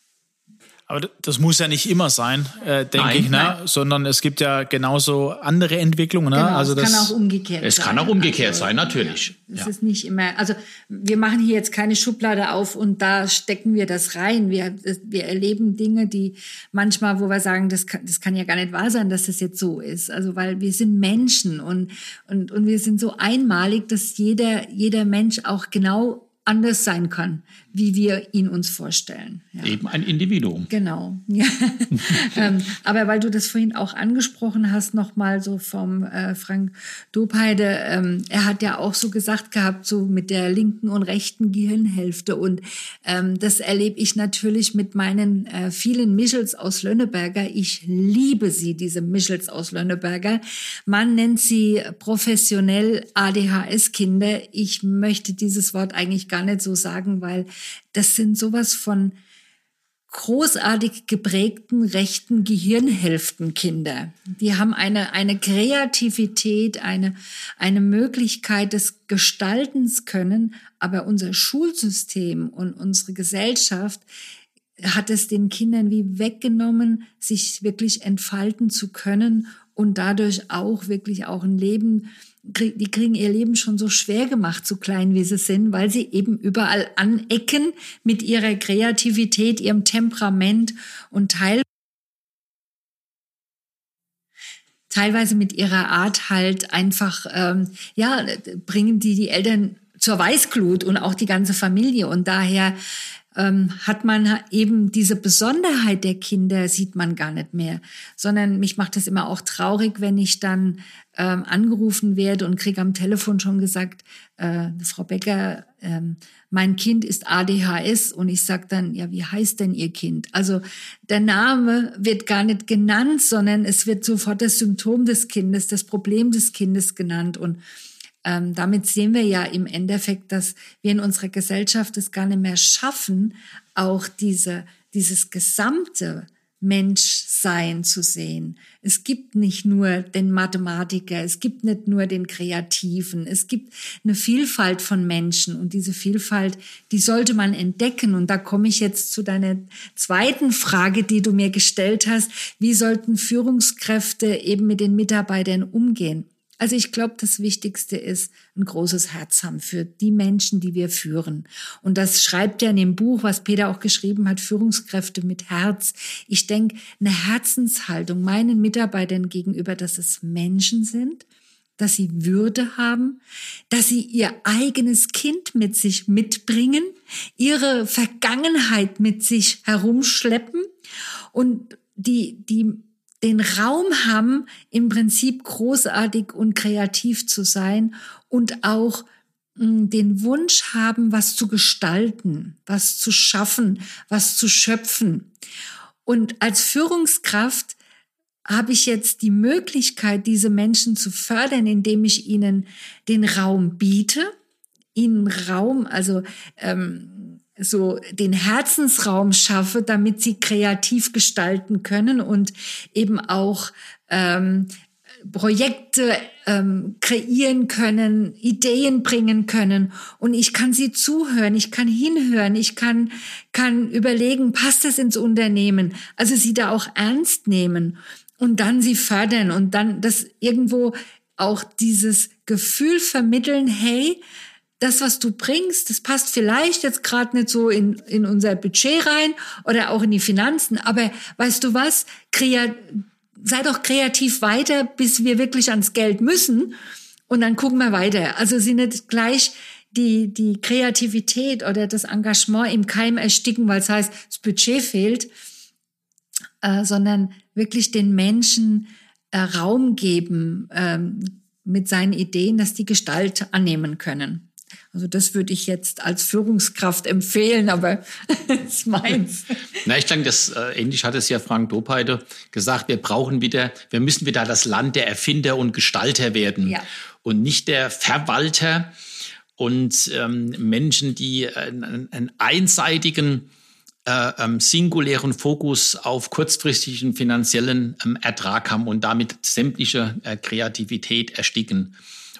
Aber das muss ja nicht immer sein, äh, denke ich, ne? Nein. sondern es gibt ja genauso andere Entwicklungen. Ne? Genau, also es das, kann auch umgekehrt es sein. Es kann auch umgekehrt also, sein, natürlich. Ja, es ja. ist nicht immer, also wir machen hier jetzt keine Schublade auf und da stecken wir das rein. Wir, wir erleben Dinge, die manchmal, wo wir sagen, das kann, das kann ja gar nicht wahr sein, dass das jetzt so ist. Also weil wir sind Menschen und, und, und wir sind so einmalig, dass jeder, jeder Mensch auch genau anders sein kann, wie wir ihn uns vorstellen. Ja. Eben ein Individuum. Genau. Ja. ähm, aber weil du das vorhin auch angesprochen hast, nochmal so vom äh, Frank Dobheide, ähm, er hat ja auch so gesagt gehabt, so mit der linken und rechten Gehirnhälfte. Und ähm, das erlebe ich natürlich mit meinen äh, vielen Michels aus Lönneberger. Ich liebe sie, diese Michels aus Lönneberger. Man nennt sie professionell ADHS-Kinder. Ich möchte dieses Wort eigentlich gar nicht so sagen, weil das sind sowas von großartig geprägten rechten Gehirnhälftenkinder. Die haben eine, eine Kreativität, eine, eine Möglichkeit des Gestaltens können, aber unser Schulsystem und unsere Gesellschaft hat es den Kindern wie weggenommen, sich wirklich entfalten zu können und dadurch auch wirklich auch ein Leben die kriegen ihr Leben schon so schwer gemacht, so klein wie sie sind, weil sie eben überall anecken mit ihrer Kreativität, ihrem Temperament und Teil teilweise mit ihrer Art halt einfach, ähm, ja, bringen die die Eltern zur Weißglut und auch die ganze Familie. Und daher ähm, hat man eben diese Besonderheit der Kinder, sieht man gar nicht mehr, sondern mich macht es immer auch traurig, wenn ich dann ähm, angerufen werde und kriege am Telefon schon gesagt, äh, Frau Becker, ähm, mein Kind ist ADHS und ich sage dann, ja, wie heißt denn Ihr Kind? Also der Name wird gar nicht genannt, sondern es wird sofort das Symptom des Kindes, das Problem des Kindes genannt und ähm, damit sehen wir ja im Endeffekt, dass wir in unserer Gesellschaft es gar nicht mehr schaffen, auch diese, dieses gesamte Menschsein zu sehen. Es gibt nicht nur den Mathematiker, es gibt nicht nur den Kreativen, es gibt eine Vielfalt von Menschen und diese Vielfalt, die sollte man entdecken. Und da komme ich jetzt zu deiner zweiten Frage, die du mir gestellt hast. Wie sollten Führungskräfte eben mit den Mitarbeitern umgehen? Also ich glaube, das Wichtigste ist ein großes Herz haben für die Menschen, die wir führen. Und das schreibt er in dem Buch, was Peter auch geschrieben hat, Führungskräfte mit Herz. Ich denke, eine Herzenshaltung meinen Mitarbeitern gegenüber, dass es Menschen sind, dass sie Würde haben, dass sie ihr eigenes Kind mit sich mitbringen, ihre Vergangenheit mit sich herumschleppen und die, die den Raum haben, im Prinzip großartig und kreativ zu sein und auch hm, den Wunsch haben, was zu gestalten, was zu schaffen, was zu schöpfen. Und als Führungskraft habe ich jetzt die Möglichkeit, diese Menschen zu fördern, indem ich ihnen den Raum biete, ihnen Raum, also ähm, so den Herzensraum schaffe, damit sie kreativ gestalten können und eben auch ähm, Projekte ähm, kreieren können, Ideen bringen können und ich kann sie zuhören, ich kann hinhören, ich kann kann überlegen, passt das ins Unternehmen? Also sie da auch ernst nehmen und dann sie fördern und dann das irgendwo auch dieses Gefühl vermitteln, hey, das, was du bringst, das passt vielleicht jetzt gerade nicht so in, in unser Budget rein oder auch in die Finanzen. Aber weißt du was? Krea sei doch kreativ weiter, bis wir wirklich ans Geld müssen. Und dann gucken wir weiter. Also sie nicht gleich die, die Kreativität oder das Engagement im Keim ersticken, weil es heißt, das Budget fehlt, äh, sondern wirklich den Menschen äh, Raum geben äh, mit seinen Ideen, dass die Gestalt annehmen können. Also das würde ich jetzt als Führungskraft empfehlen, aber das ist meins. Na, ich denke, das äh, ähnlich hat es ja Frank Dopeide gesagt. Wir brauchen wieder, wir müssen wieder das Land der Erfinder und Gestalter werden ja. und nicht der Verwalter und ähm, Menschen, die einen, einen einseitigen äh, ähm, singulären Fokus auf kurzfristigen finanziellen ähm, Ertrag haben und damit sämtliche äh, Kreativität ersticken.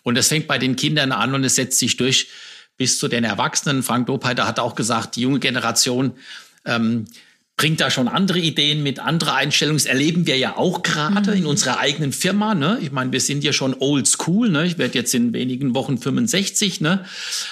Und das fängt bei den Kindern an und es setzt sich durch bis zu den Erwachsenen. Frank Dopeiter hat auch gesagt, die junge Generation ähm, bringt da schon andere Ideen mit, andere Einstellungen. Das erleben wir ja auch gerade mhm. in unserer eigenen Firma. Ne? Ich meine, wir sind ja schon old school. Ne? Ich werde jetzt in wenigen Wochen 65, ne?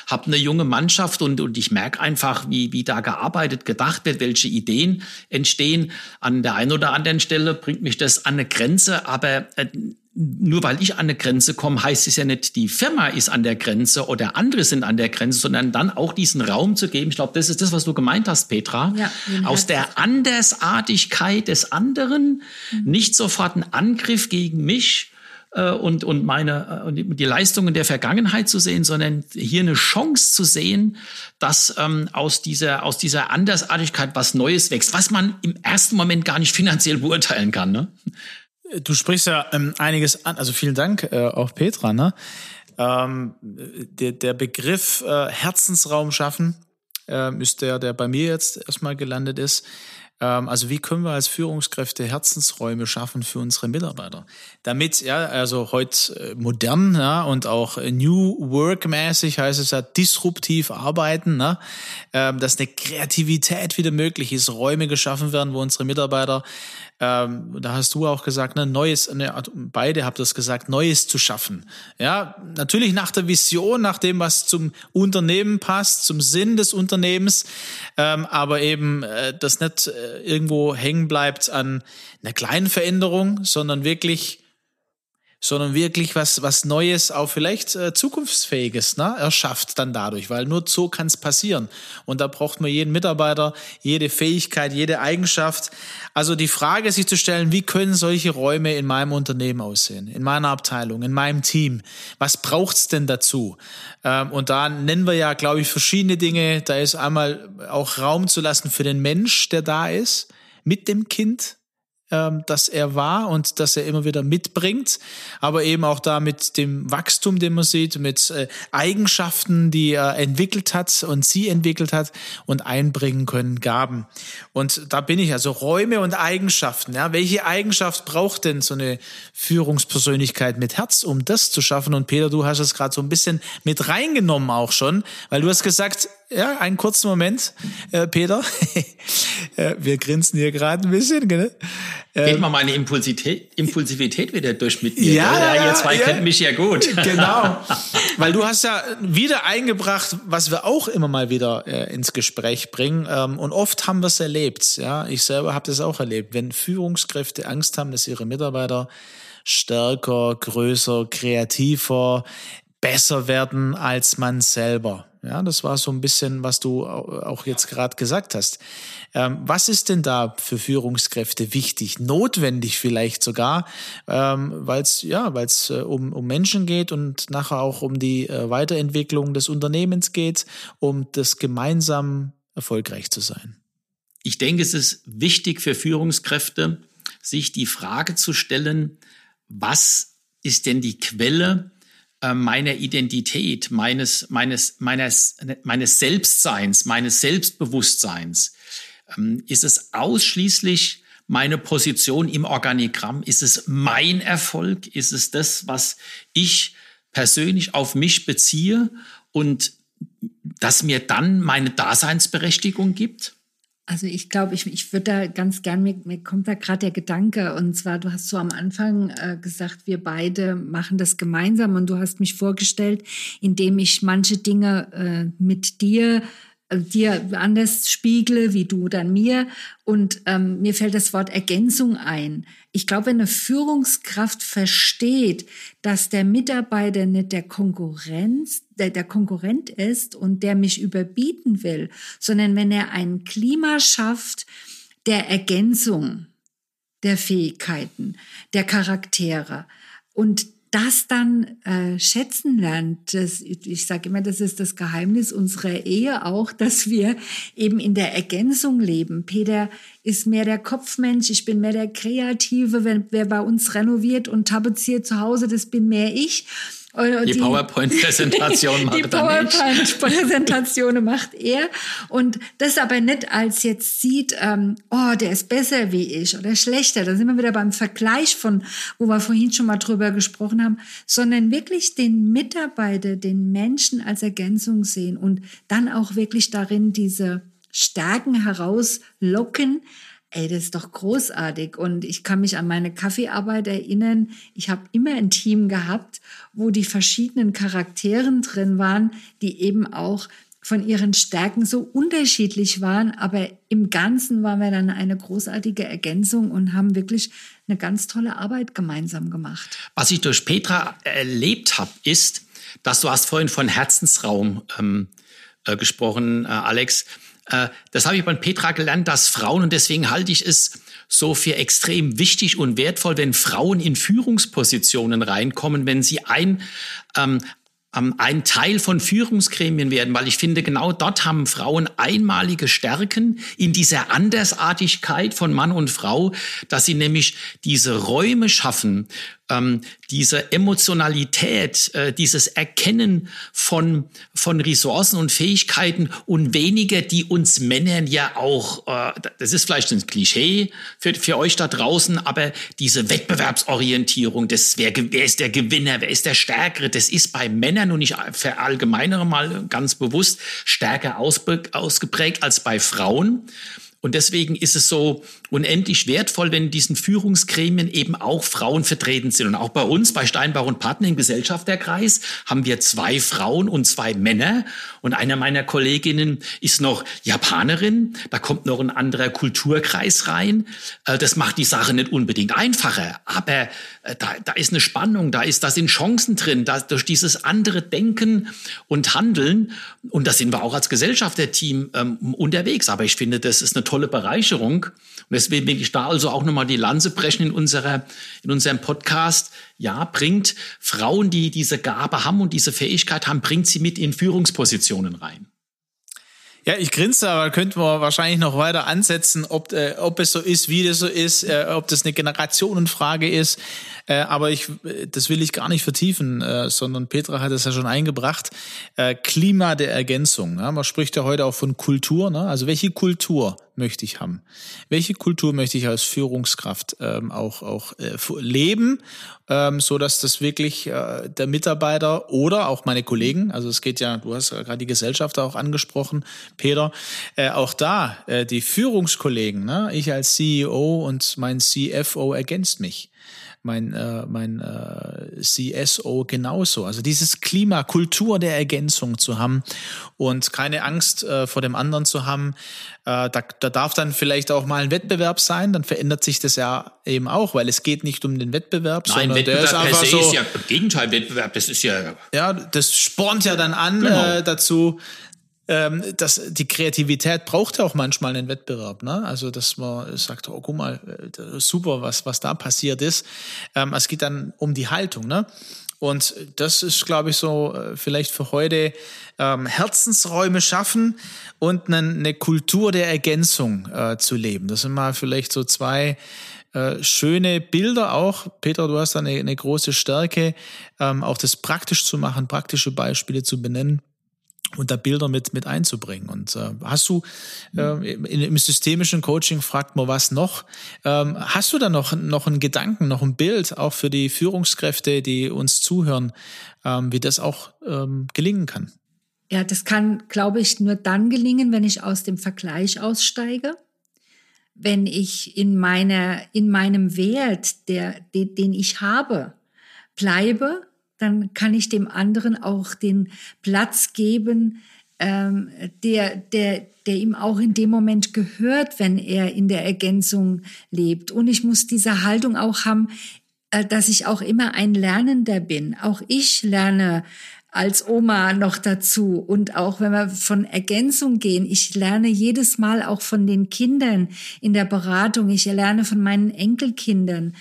habe eine junge Mannschaft und, und ich merke einfach, wie, wie da gearbeitet, gedacht wird, welche Ideen entstehen. An der einen oder anderen Stelle bringt mich das an eine Grenze, aber äh, nur weil ich an eine Grenze komme, heißt es ja nicht, die Firma ist an der Grenze oder andere sind an der Grenze, sondern dann auch diesen Raum zu geben. Ich glaube, das ist das, was du gemeint hast, Petra. Ja, Aus der Andersartigkeit des anderen, mhm. nicht sofort ein Angriff gegen mich äh, und, und meine äh, und die Leistungen der Vergangenheit zu sehen, sondern hier eine Chance zu sehen, dass ähm, aus dieser aus dieser Andersartigkeit was Neues wächst, was man im ersten Moment gar nicht finanziell beurteilen kann. Ne? Du sprichst ja ähm, einiges an, also vielen Dank äh, auch Petra. Ne? Ähm, der, der Begriff äh, Herzensraum schaffen äh, ist der, der bei mir jetzt erstmal gelandet ist. Ähm, also wie können wir als Führungskräfte Herzensräume schaffen für unsere Mitarbeiter? Damit, ja, also heute äh, modern ja, und auch New Work-mäßig heißt es ja disruptiv arbeiten, ne? Ähm, dass eine Kreativität wieder möglich ist, Räume geschaffen werden, wo unsere Mitarbeiter ähm, da hast du auch gesagt, ne, Neues, ne, beide habt das gesagt, Neues zu schaffen. Ja, natürlich nach der Vision, nach dem, was zum Unternehmen passt, zum Sinn des Unternehmens, ähm, aber eben äh, das nicht äh, irgendwo hängen bleibt an einer kleinen Veränderung, sondern wirklich sondern wirklich was, was Neues, auch vielleicht äh, Zukunftsfähiges ne, erschafft dann dadurch, weil nur so kann es passieren. Und da braucht man jeden Mitarbeiter, jede Fähigkeit, jede Eigenschaft. Also die Frage sich zu stellen, wie können solche Räume in meinem Unternehmen aussehen, in meiner Abteilung, in meinem Team? Was braucht's denn dazu? Ähm, und da nennen wir ja, glaube ich, verschiedene Dinge. Da ist einmal auch Raum zu lassen für den Mensch, der da ist, mit dem Kind, ähm, dass er war und dass er immer wieder mitbringt, aber eben auch da mit dem Wachstum, den man sieht, mit äh, Eigenschaften, die er entwickelt hat und sie entwickelt hat und einbringen können, Gaben. Und da bin ich also Räume und Eigenschaften. Ja, welche Eigenschaft braucht denn so eine Führungspersönlichkeit mit Herz, um das zu schaffen? Und Peter, du hast es gerade so ein bisschen mit reingenommen auch schon, weil du hast gesagt, ja, einen kurzen Moment, äh, Peter. äh, wir grinsen hier gerade ein bisschen, gell? Ähm, Geht mal meine Impulsivität, Impulsivität wieder durch mit mir. Ja, ja, ihr zwei ja, kennt mich ja gut. Genau. Weil du hast ja wieder eingebracht, was wir auch immer mal wieder äh, ins Gespräch bringen. Ähm, und oft haben wir es erlebt. Ja, ich selber habe das auch erlebt. Wenn Führungskräfte Angst haben, dass ihre Mitarbeiter stärker, größer, kreativer, besser werden als man selber. Ja, das war so ein bisschen, was du auch jetzt gerade gesagt hast. Ähm, was ist denn da für Führungskräfte wichtig, notwendig vielleicht sogar, ähm, weil es ja, weil es äh, um, um Menschen geht und nachher auch um die äh, Weiterentwicklung des Unternehmens geht, um das gemeinsam erfolgreich zu sein? Ich denke, es ist wichtig für Führungskräfte, sich die Frage zu stellen, was ist denn die Quelle äh, meiner Identität, meines, meines, meines, meines Selbstseins, meines Selbstbewusstseins? Ähm, ist es ausschließlich meine Position im Organigramm? Ist es mein Erfolg? Ist es das, was ich persönlich auf mich beziehe und das mir dann meine Daseinsberechtigung gibt? Also ich glaube, ich, ich würde da ganz gern, mir, mir kommt da gerade der Gedanke, und zwar, du hast so am Anfang äh, gesagt, wir beide machen das gemeinsam. Und du hast mich vorgestellt, indem ich manche Dinge äh, mit dir dir anders spiegle, wie du dann mir. Und ähm, mir fällt das Wort Ergänzung ein. Ich glaube, wenn eine Führungskraft versteht, dass der Mitarbeiter nicht der Konkurrenz, der, der Konkurrent ist und der mich überbieten will, sondern wenn er ein Klima schafft der Ergänzung der Fähigkeiten, der Charaktere und das dann äh, schätzen lernt. Das, ich sage immer, das ist das Geheimnis unserer Ehe auch, dass wir eben in der Ergänzung leben. Peter ist mehr der Kopfmensch, ich bin mehr der Kreative. Wenn wer bei uns renoviert und tapeziert zu Hause, das bin mehr ich. Die, die PowerPoint-Präsentation macht Die PowerPoint-Präsentation macht er. Und das aber nicht als jetzt sieht, ähm, oh, der ist besser wie ich oder schlechter. Da sind wir wieder beim Vergleich von, wo wir vorhin schon mal drüber gesprochen haben, sondern wirklich den Mitarbeiter, den Menschen als Ergänzung sehen und dann auch wirklich darin diese Stärken herauslocken, Ey, das ist doch großartig. Und ich kann mich an meine Kaffeearbeit erinnern. Ich habe immer ein Team gehabt, wo die verschiedenen Charakteren drin waren, die eben auch von ihren Stärken so unterschiedlich waren. Aber im Ganzen waren wir dann eine großartige Ergänzung und haben wirklich eine ganz tolle Arbeit gemeinsam gemacht. Was ich durch Petra erlebt habe, ist, dass du hast vorhin von Herzensraum ähm, äh, gesprochen, äh, Alex. Äh, das habe ich bei Petra gelernt, dass Frauen, und deswegen halte ich es so für extrem wichtig und wertvoll, wenn Frauen in Führungspositionen reinkommen, wenn sie ein, ähm, ähm, ein Teil von Führungsgremien werden, weil ich finde, genau dort haben Frauen einmalige Stärken in dieser Andersartigkeit von Mann und Frau, dass sie nämlich diese Räume schaffen, ähm, diese Emotionalität, äh, dieses Erkennen von, von Ressourcen und Fähigkeiten und weniger die uns Männern ja auch, äh, das ist vielleicht ein Klischee für, für euch da draußen, aber diese Wettbewerbsorientierung, das, wer, wer ist der Gewinner, wer ist der Stärkere, das ist bei Männern und ich verallgemeinere mal ganz bewusst stärker ausgeprägt als bei Frauen. Und deswegen ist es so unendlich wertvoll, wenn in diesen Führungsgremien eben auch Frauen vertreten sind. Und auch bei uns, bei Steinbach und Partner im Gesellschafterkreis, haben wir zwei Frauen und zwei Männer. Und einer meiner Kolleginnen ist noch Japanerin. Da kommt noch ein anderer Kulturkreis rein. Äh, das macht die Sache nicht unbedingt einfacher. Aber äh, da, da ist eine Spannung, da, ist, da sind Chancen drin, da, durch dieses andere Denken und Handeln. Und da sind wir auch als Gesellschafterteam ähm, unterwegs. Aber ich finde, das ist eine tolle Bereicherung. Und deswegen will ich da also auch nochmal die Lanze brechen in, unserer, in unserem Podcast. Ja, bringt Frauen, die diese Gabe haben und diese Fähigkeit haben, bringt sie mit in Führungspositionen rein. Ja, ich grinse, aber könnten wir wahrscheinlich noch weiter ansetzen, ob, äh, ob es so ist, wie das so ist, äh, ob das eine Generationenfrage ist. Äh, aber ich, das will ich gar nicht vertiefen, äh, sondern Petra hat es ja schon eingebracht. Äh, Klima der Ergänzung. Ja? Man spricht ja heute auch von Kultur. Ne? Also welche Kultur möchte ich haben? Welche Kultur möchte ich als Führungskraft ähm, auch, auch äh, leben, ähm, so dass das wirklich äh, der Mitarbeiter oder auch meine Kollegen, also es geht ja, du hast ja gerade die Gesellschaft auch angesprochen, Peter, äh, auch da äh, die Führungskollegen, ne? ich als CEO und mein CFO ergänzt mich mein, äh, mein äh, CSO genauso. Also dieses Klima, Kultur der Ergänzung zu haben und keine Angst äh, vor dem anderen zu haben. Äh, da, da darf dann vielleicht auch mal ein Wettbewerb sein, dann verändert sich das ja eben auch, weil es geht nicht um den Wettbewerb, Nein, sondern Wettbewerb der ist einfach so. Ist ja, Im Gegenteil, Wettbewerb, das ist ja. Ja, das spornt ja dann an genau. äh, dazu, ähm, das, die Kreativität braucht ja auch manchmal einen Wettbewerb. Ne? Also, dass man sagt, oh, guck mal, äh, super, was, was da passiert ist. Ähm, es geht dann um die Haltung. Ne? Und das ist, glaube ich, so äh, vielleicht für heute ähm, Herzensräume schaffen und eine, eine Kultur der Ergänzung äh, zu leben. Das sind mal vielleicht so zwei äh, schöne Bilder auch. Peter, du hast da eine, eine große Stärke, ähm, auch das praktisch zu machen, praktische Beispiele zu benennen und da Bilder mit, mit einzubringen. Und äh, hast du äh, im, im systemischen Coaching fragt man was noch. Ähm, hast du da noch, noch einen Gedanken, noch ein Bild auch für die Führungskräfte, die uns zuhören, ähm, wie das auch ähm, gelingen kann? Ja, das kann, glaube ich, nur dann gelingen, wenn ich aus dem Vergleich aussteige, wenn ich in meiner, in meinem Wert, der, den, den ich habe, bleibe dann kann ich dem anderen auch den Platz geben, ähm, der, der, der ihm auch in dem Moment gehört, wenn er in der Ergänzung lebt. Und ich muss diese Haltung auch haben, äh, dass ich auch immer ein Lernender bin. Auch ich lerne als Oma noch dazu. Und auch wenn wir von Ergänzung gehen, ich lerne jedes Mal auch von den Kindern in der Beratung, ich lerne von meinen Enkelkindern.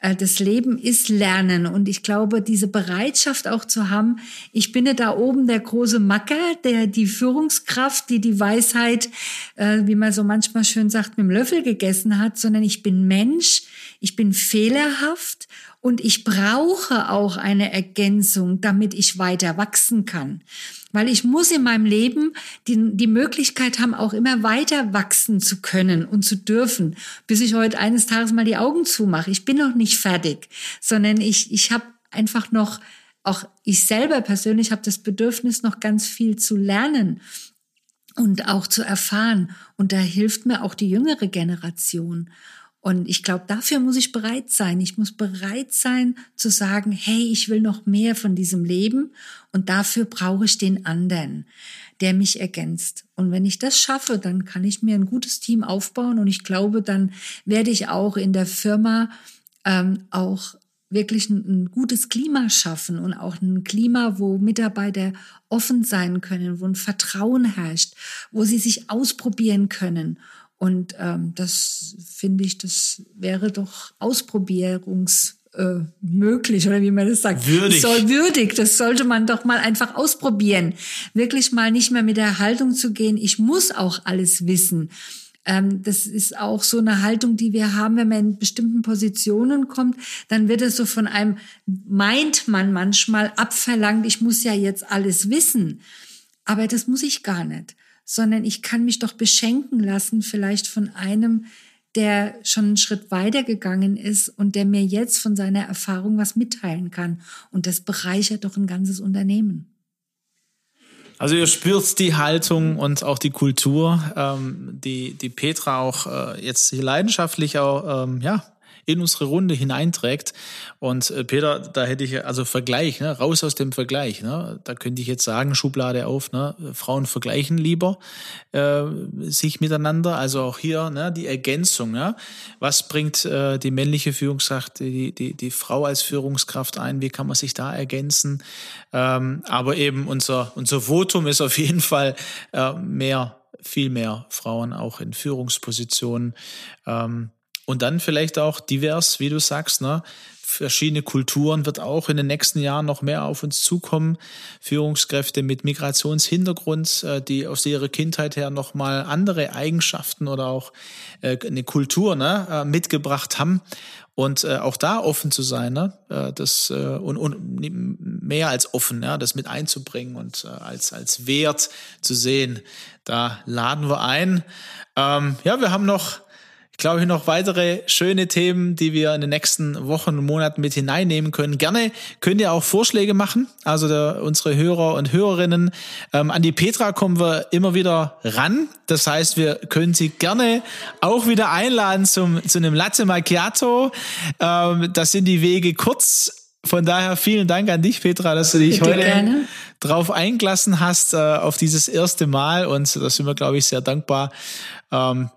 Äh, das Leben ist Lernen. Und ich glaube, diese Bereitschaft auch zu haben, ich bin da oben der große Macker, der die Führungskraft, die die Weisheit, äh, wie man so manchmal schön sagt, mit dem Löffel gegessen hat, sondern ich bin Mensch, ich bin fehlerhaft und ich brauche auch eine Ergänzung, damit ich weiter wachsen kann. Weil ich muss in meinem Leben die, die Möglichkeit haben, auch immer weiter wachsen zu können und zu dürfen, bis ich heute eines Tages mal die Augen zumache. Ich bin noch nicht fertig, sondern ich, ich habe einfach noch, auch ich selber persönlich habe das Bedürfnis, noch ganz viel zu lernen und auch zu erfahren. Und da hilft mir auch die jüngere Generation. Und ich glaube, dafür muss ich bereit sein. Ich muss bereit sein zu sagen, hey, ich will noch mehr von diesem Leben und dafür brauche ich den anderen, der mich ergänzt. Und wenn ich das schaffe, dann kann ich mir ein gutes Team aufbauen und ich glaube, dann werde ich auch in der Firma ähm, auch wirklich ein, ein gutes Klima schaffen und auch ein Klima, wo Mitarbeiter offen sein können, wo ein Vertrauen herrscht, wo sie sich ausprobieren können und ähm, das finde ich, das wäre doch ausprobierungs äh, möglich oder wie man das sagt. Würdig. Das soll würdig. Das sollte man doch mal einfach ausprobieren. Wirklich mal nicht mehr mit der Haltung zu gehen, ich muss auch alles wissen. Ähm, das ist auch so eine Haltung, die wir haben, wenn man in bestimmten Positionen kommt, dann wird es so von einem, meint man manchmal abverlangt, ich muss ja jetzt alles wissen. Aber das muss ich gar nicht sondern ich kann mich doch beschenken lassen, vielleicht von einem, der schon einen Schritt weiter gegangen ist und der mir jetzt von seiner Erfahrung was mitteilen kann. Und das bereichert doch ein ganzes Unternehmen. Also ihr spürt die Haltung und auch die Kultur, ähm, die, die Petra auch äh, jetzt leidenschaftlich auch ähm, ja, in unsere Runde hineinträgt. Und äh, Peter, da hätte ich also Vergleich, ne? raus aus dem Vergleich. Ne? Da könnte ich jetzt sagen, Schublade auf, ne? Frauen vergleichen lieber äh, sich miteinander. Also auch hier ne? die Ergänzung. Ne? Was bringt äh, die männliche Führungskraft, die, die, die Frau als Führungskraft ein? Wie kann man sich da ergänzen? Ähm, aber eben unser, unser Votum ist auf jeden Fall äh, mehr viel mehr Frauen auch in Führungspositionen. Ähm, und dann vielleicht auch divers, wie du sagst, ne? Verschiedene Kulturen wird auch in den nächsten Jahren noch mehr auf uns zukommen. Führungskräfte mit Migrationshintergrund, äh, die aus ihrer Kindheit her nochmal andere Eigenschaften oder auch äh, eine Kultur ne, äh, mitgebracht haben. Und auch da offen zu sein, ne? das, und, und mehr als offen, ja, das mit einzubringen und als, als Wert zu sehen. Da laden wir ein. Ähm, ja, wir haben noch glaube ich, noch weitere schöne Themen, die wir in den nächsten Wochen und Monaten mit hineinnehmen können. Gerne könnt ihr auch Vorschläge machen, also der, unsere Hörer und Hörerinnen. Ähm, an die Petra kommen wir immer wieder ran. Das heißt, wir können sie gerne auch wieder einladen zum, zu einem Latte Macchiato. Ähm, das sind die Wege kurz. Von daher vielen Dank an dich, Petra, dass du dich Bitte heute gerne. drauf eingelassen hast, äh, auf dieses erste Mal. Und da sind wir, glaube ich, sehr dankbar. Ähm,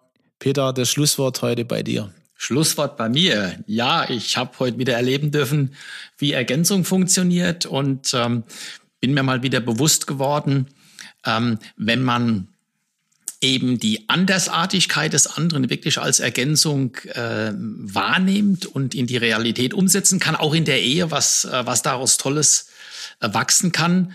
Peter, das Schlusswort heute bei dir. Schlusswort bei mir. Ja, ich habe heute wieder erleben dürfen, wie Ergänzung funktioniert und ähm, bin mir mal wieder bewusst geworden, ähm, wenn man eben die Andersartigkeit des anderen wirklich als Ergänzung äh, wahrnimmt und in die Realität umsetzen kann, auch in der Ehe, was, äh, was daraus Tolles äh, wachsen kann,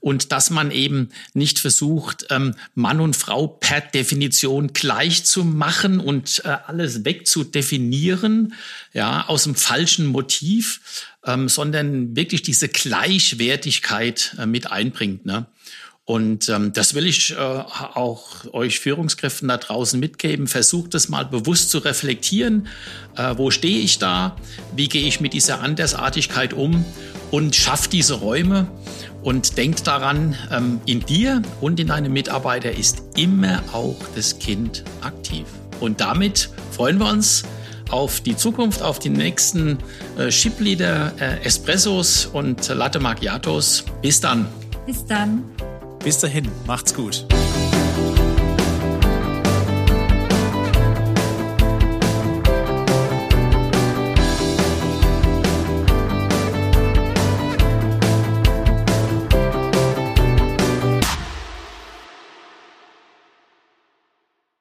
und dass man eben nicht versucht, ähm, Mann und Frau per Definition gleich zu machen und äh, alles wegzudefinieren, ja, aus dem falschen Motiv, ähm, sondern wirklich diese Gleichwertigkeit äh, mit einbringt. Ne? Und ähm, das will ich äh, auch euch Führungskräften da draußen mitgeben. Versucht es mal bewusst zu reflektieren. Äh, wo stehe ich da? Wie gehe ich mit dieser Andersartigkeit um? Und schafft diese Räume. Und denkt daran, ähm, in dir und in deinem Mitarbeiter ist immer auch das Kind aktiv. Und damit freuen wir uns auf die Zukunft, auf die nächsten äh, Shipleader äh, Espressos und Latte Macchiatos. Bis dann. Bis dann. Bis dahin, macht's gut.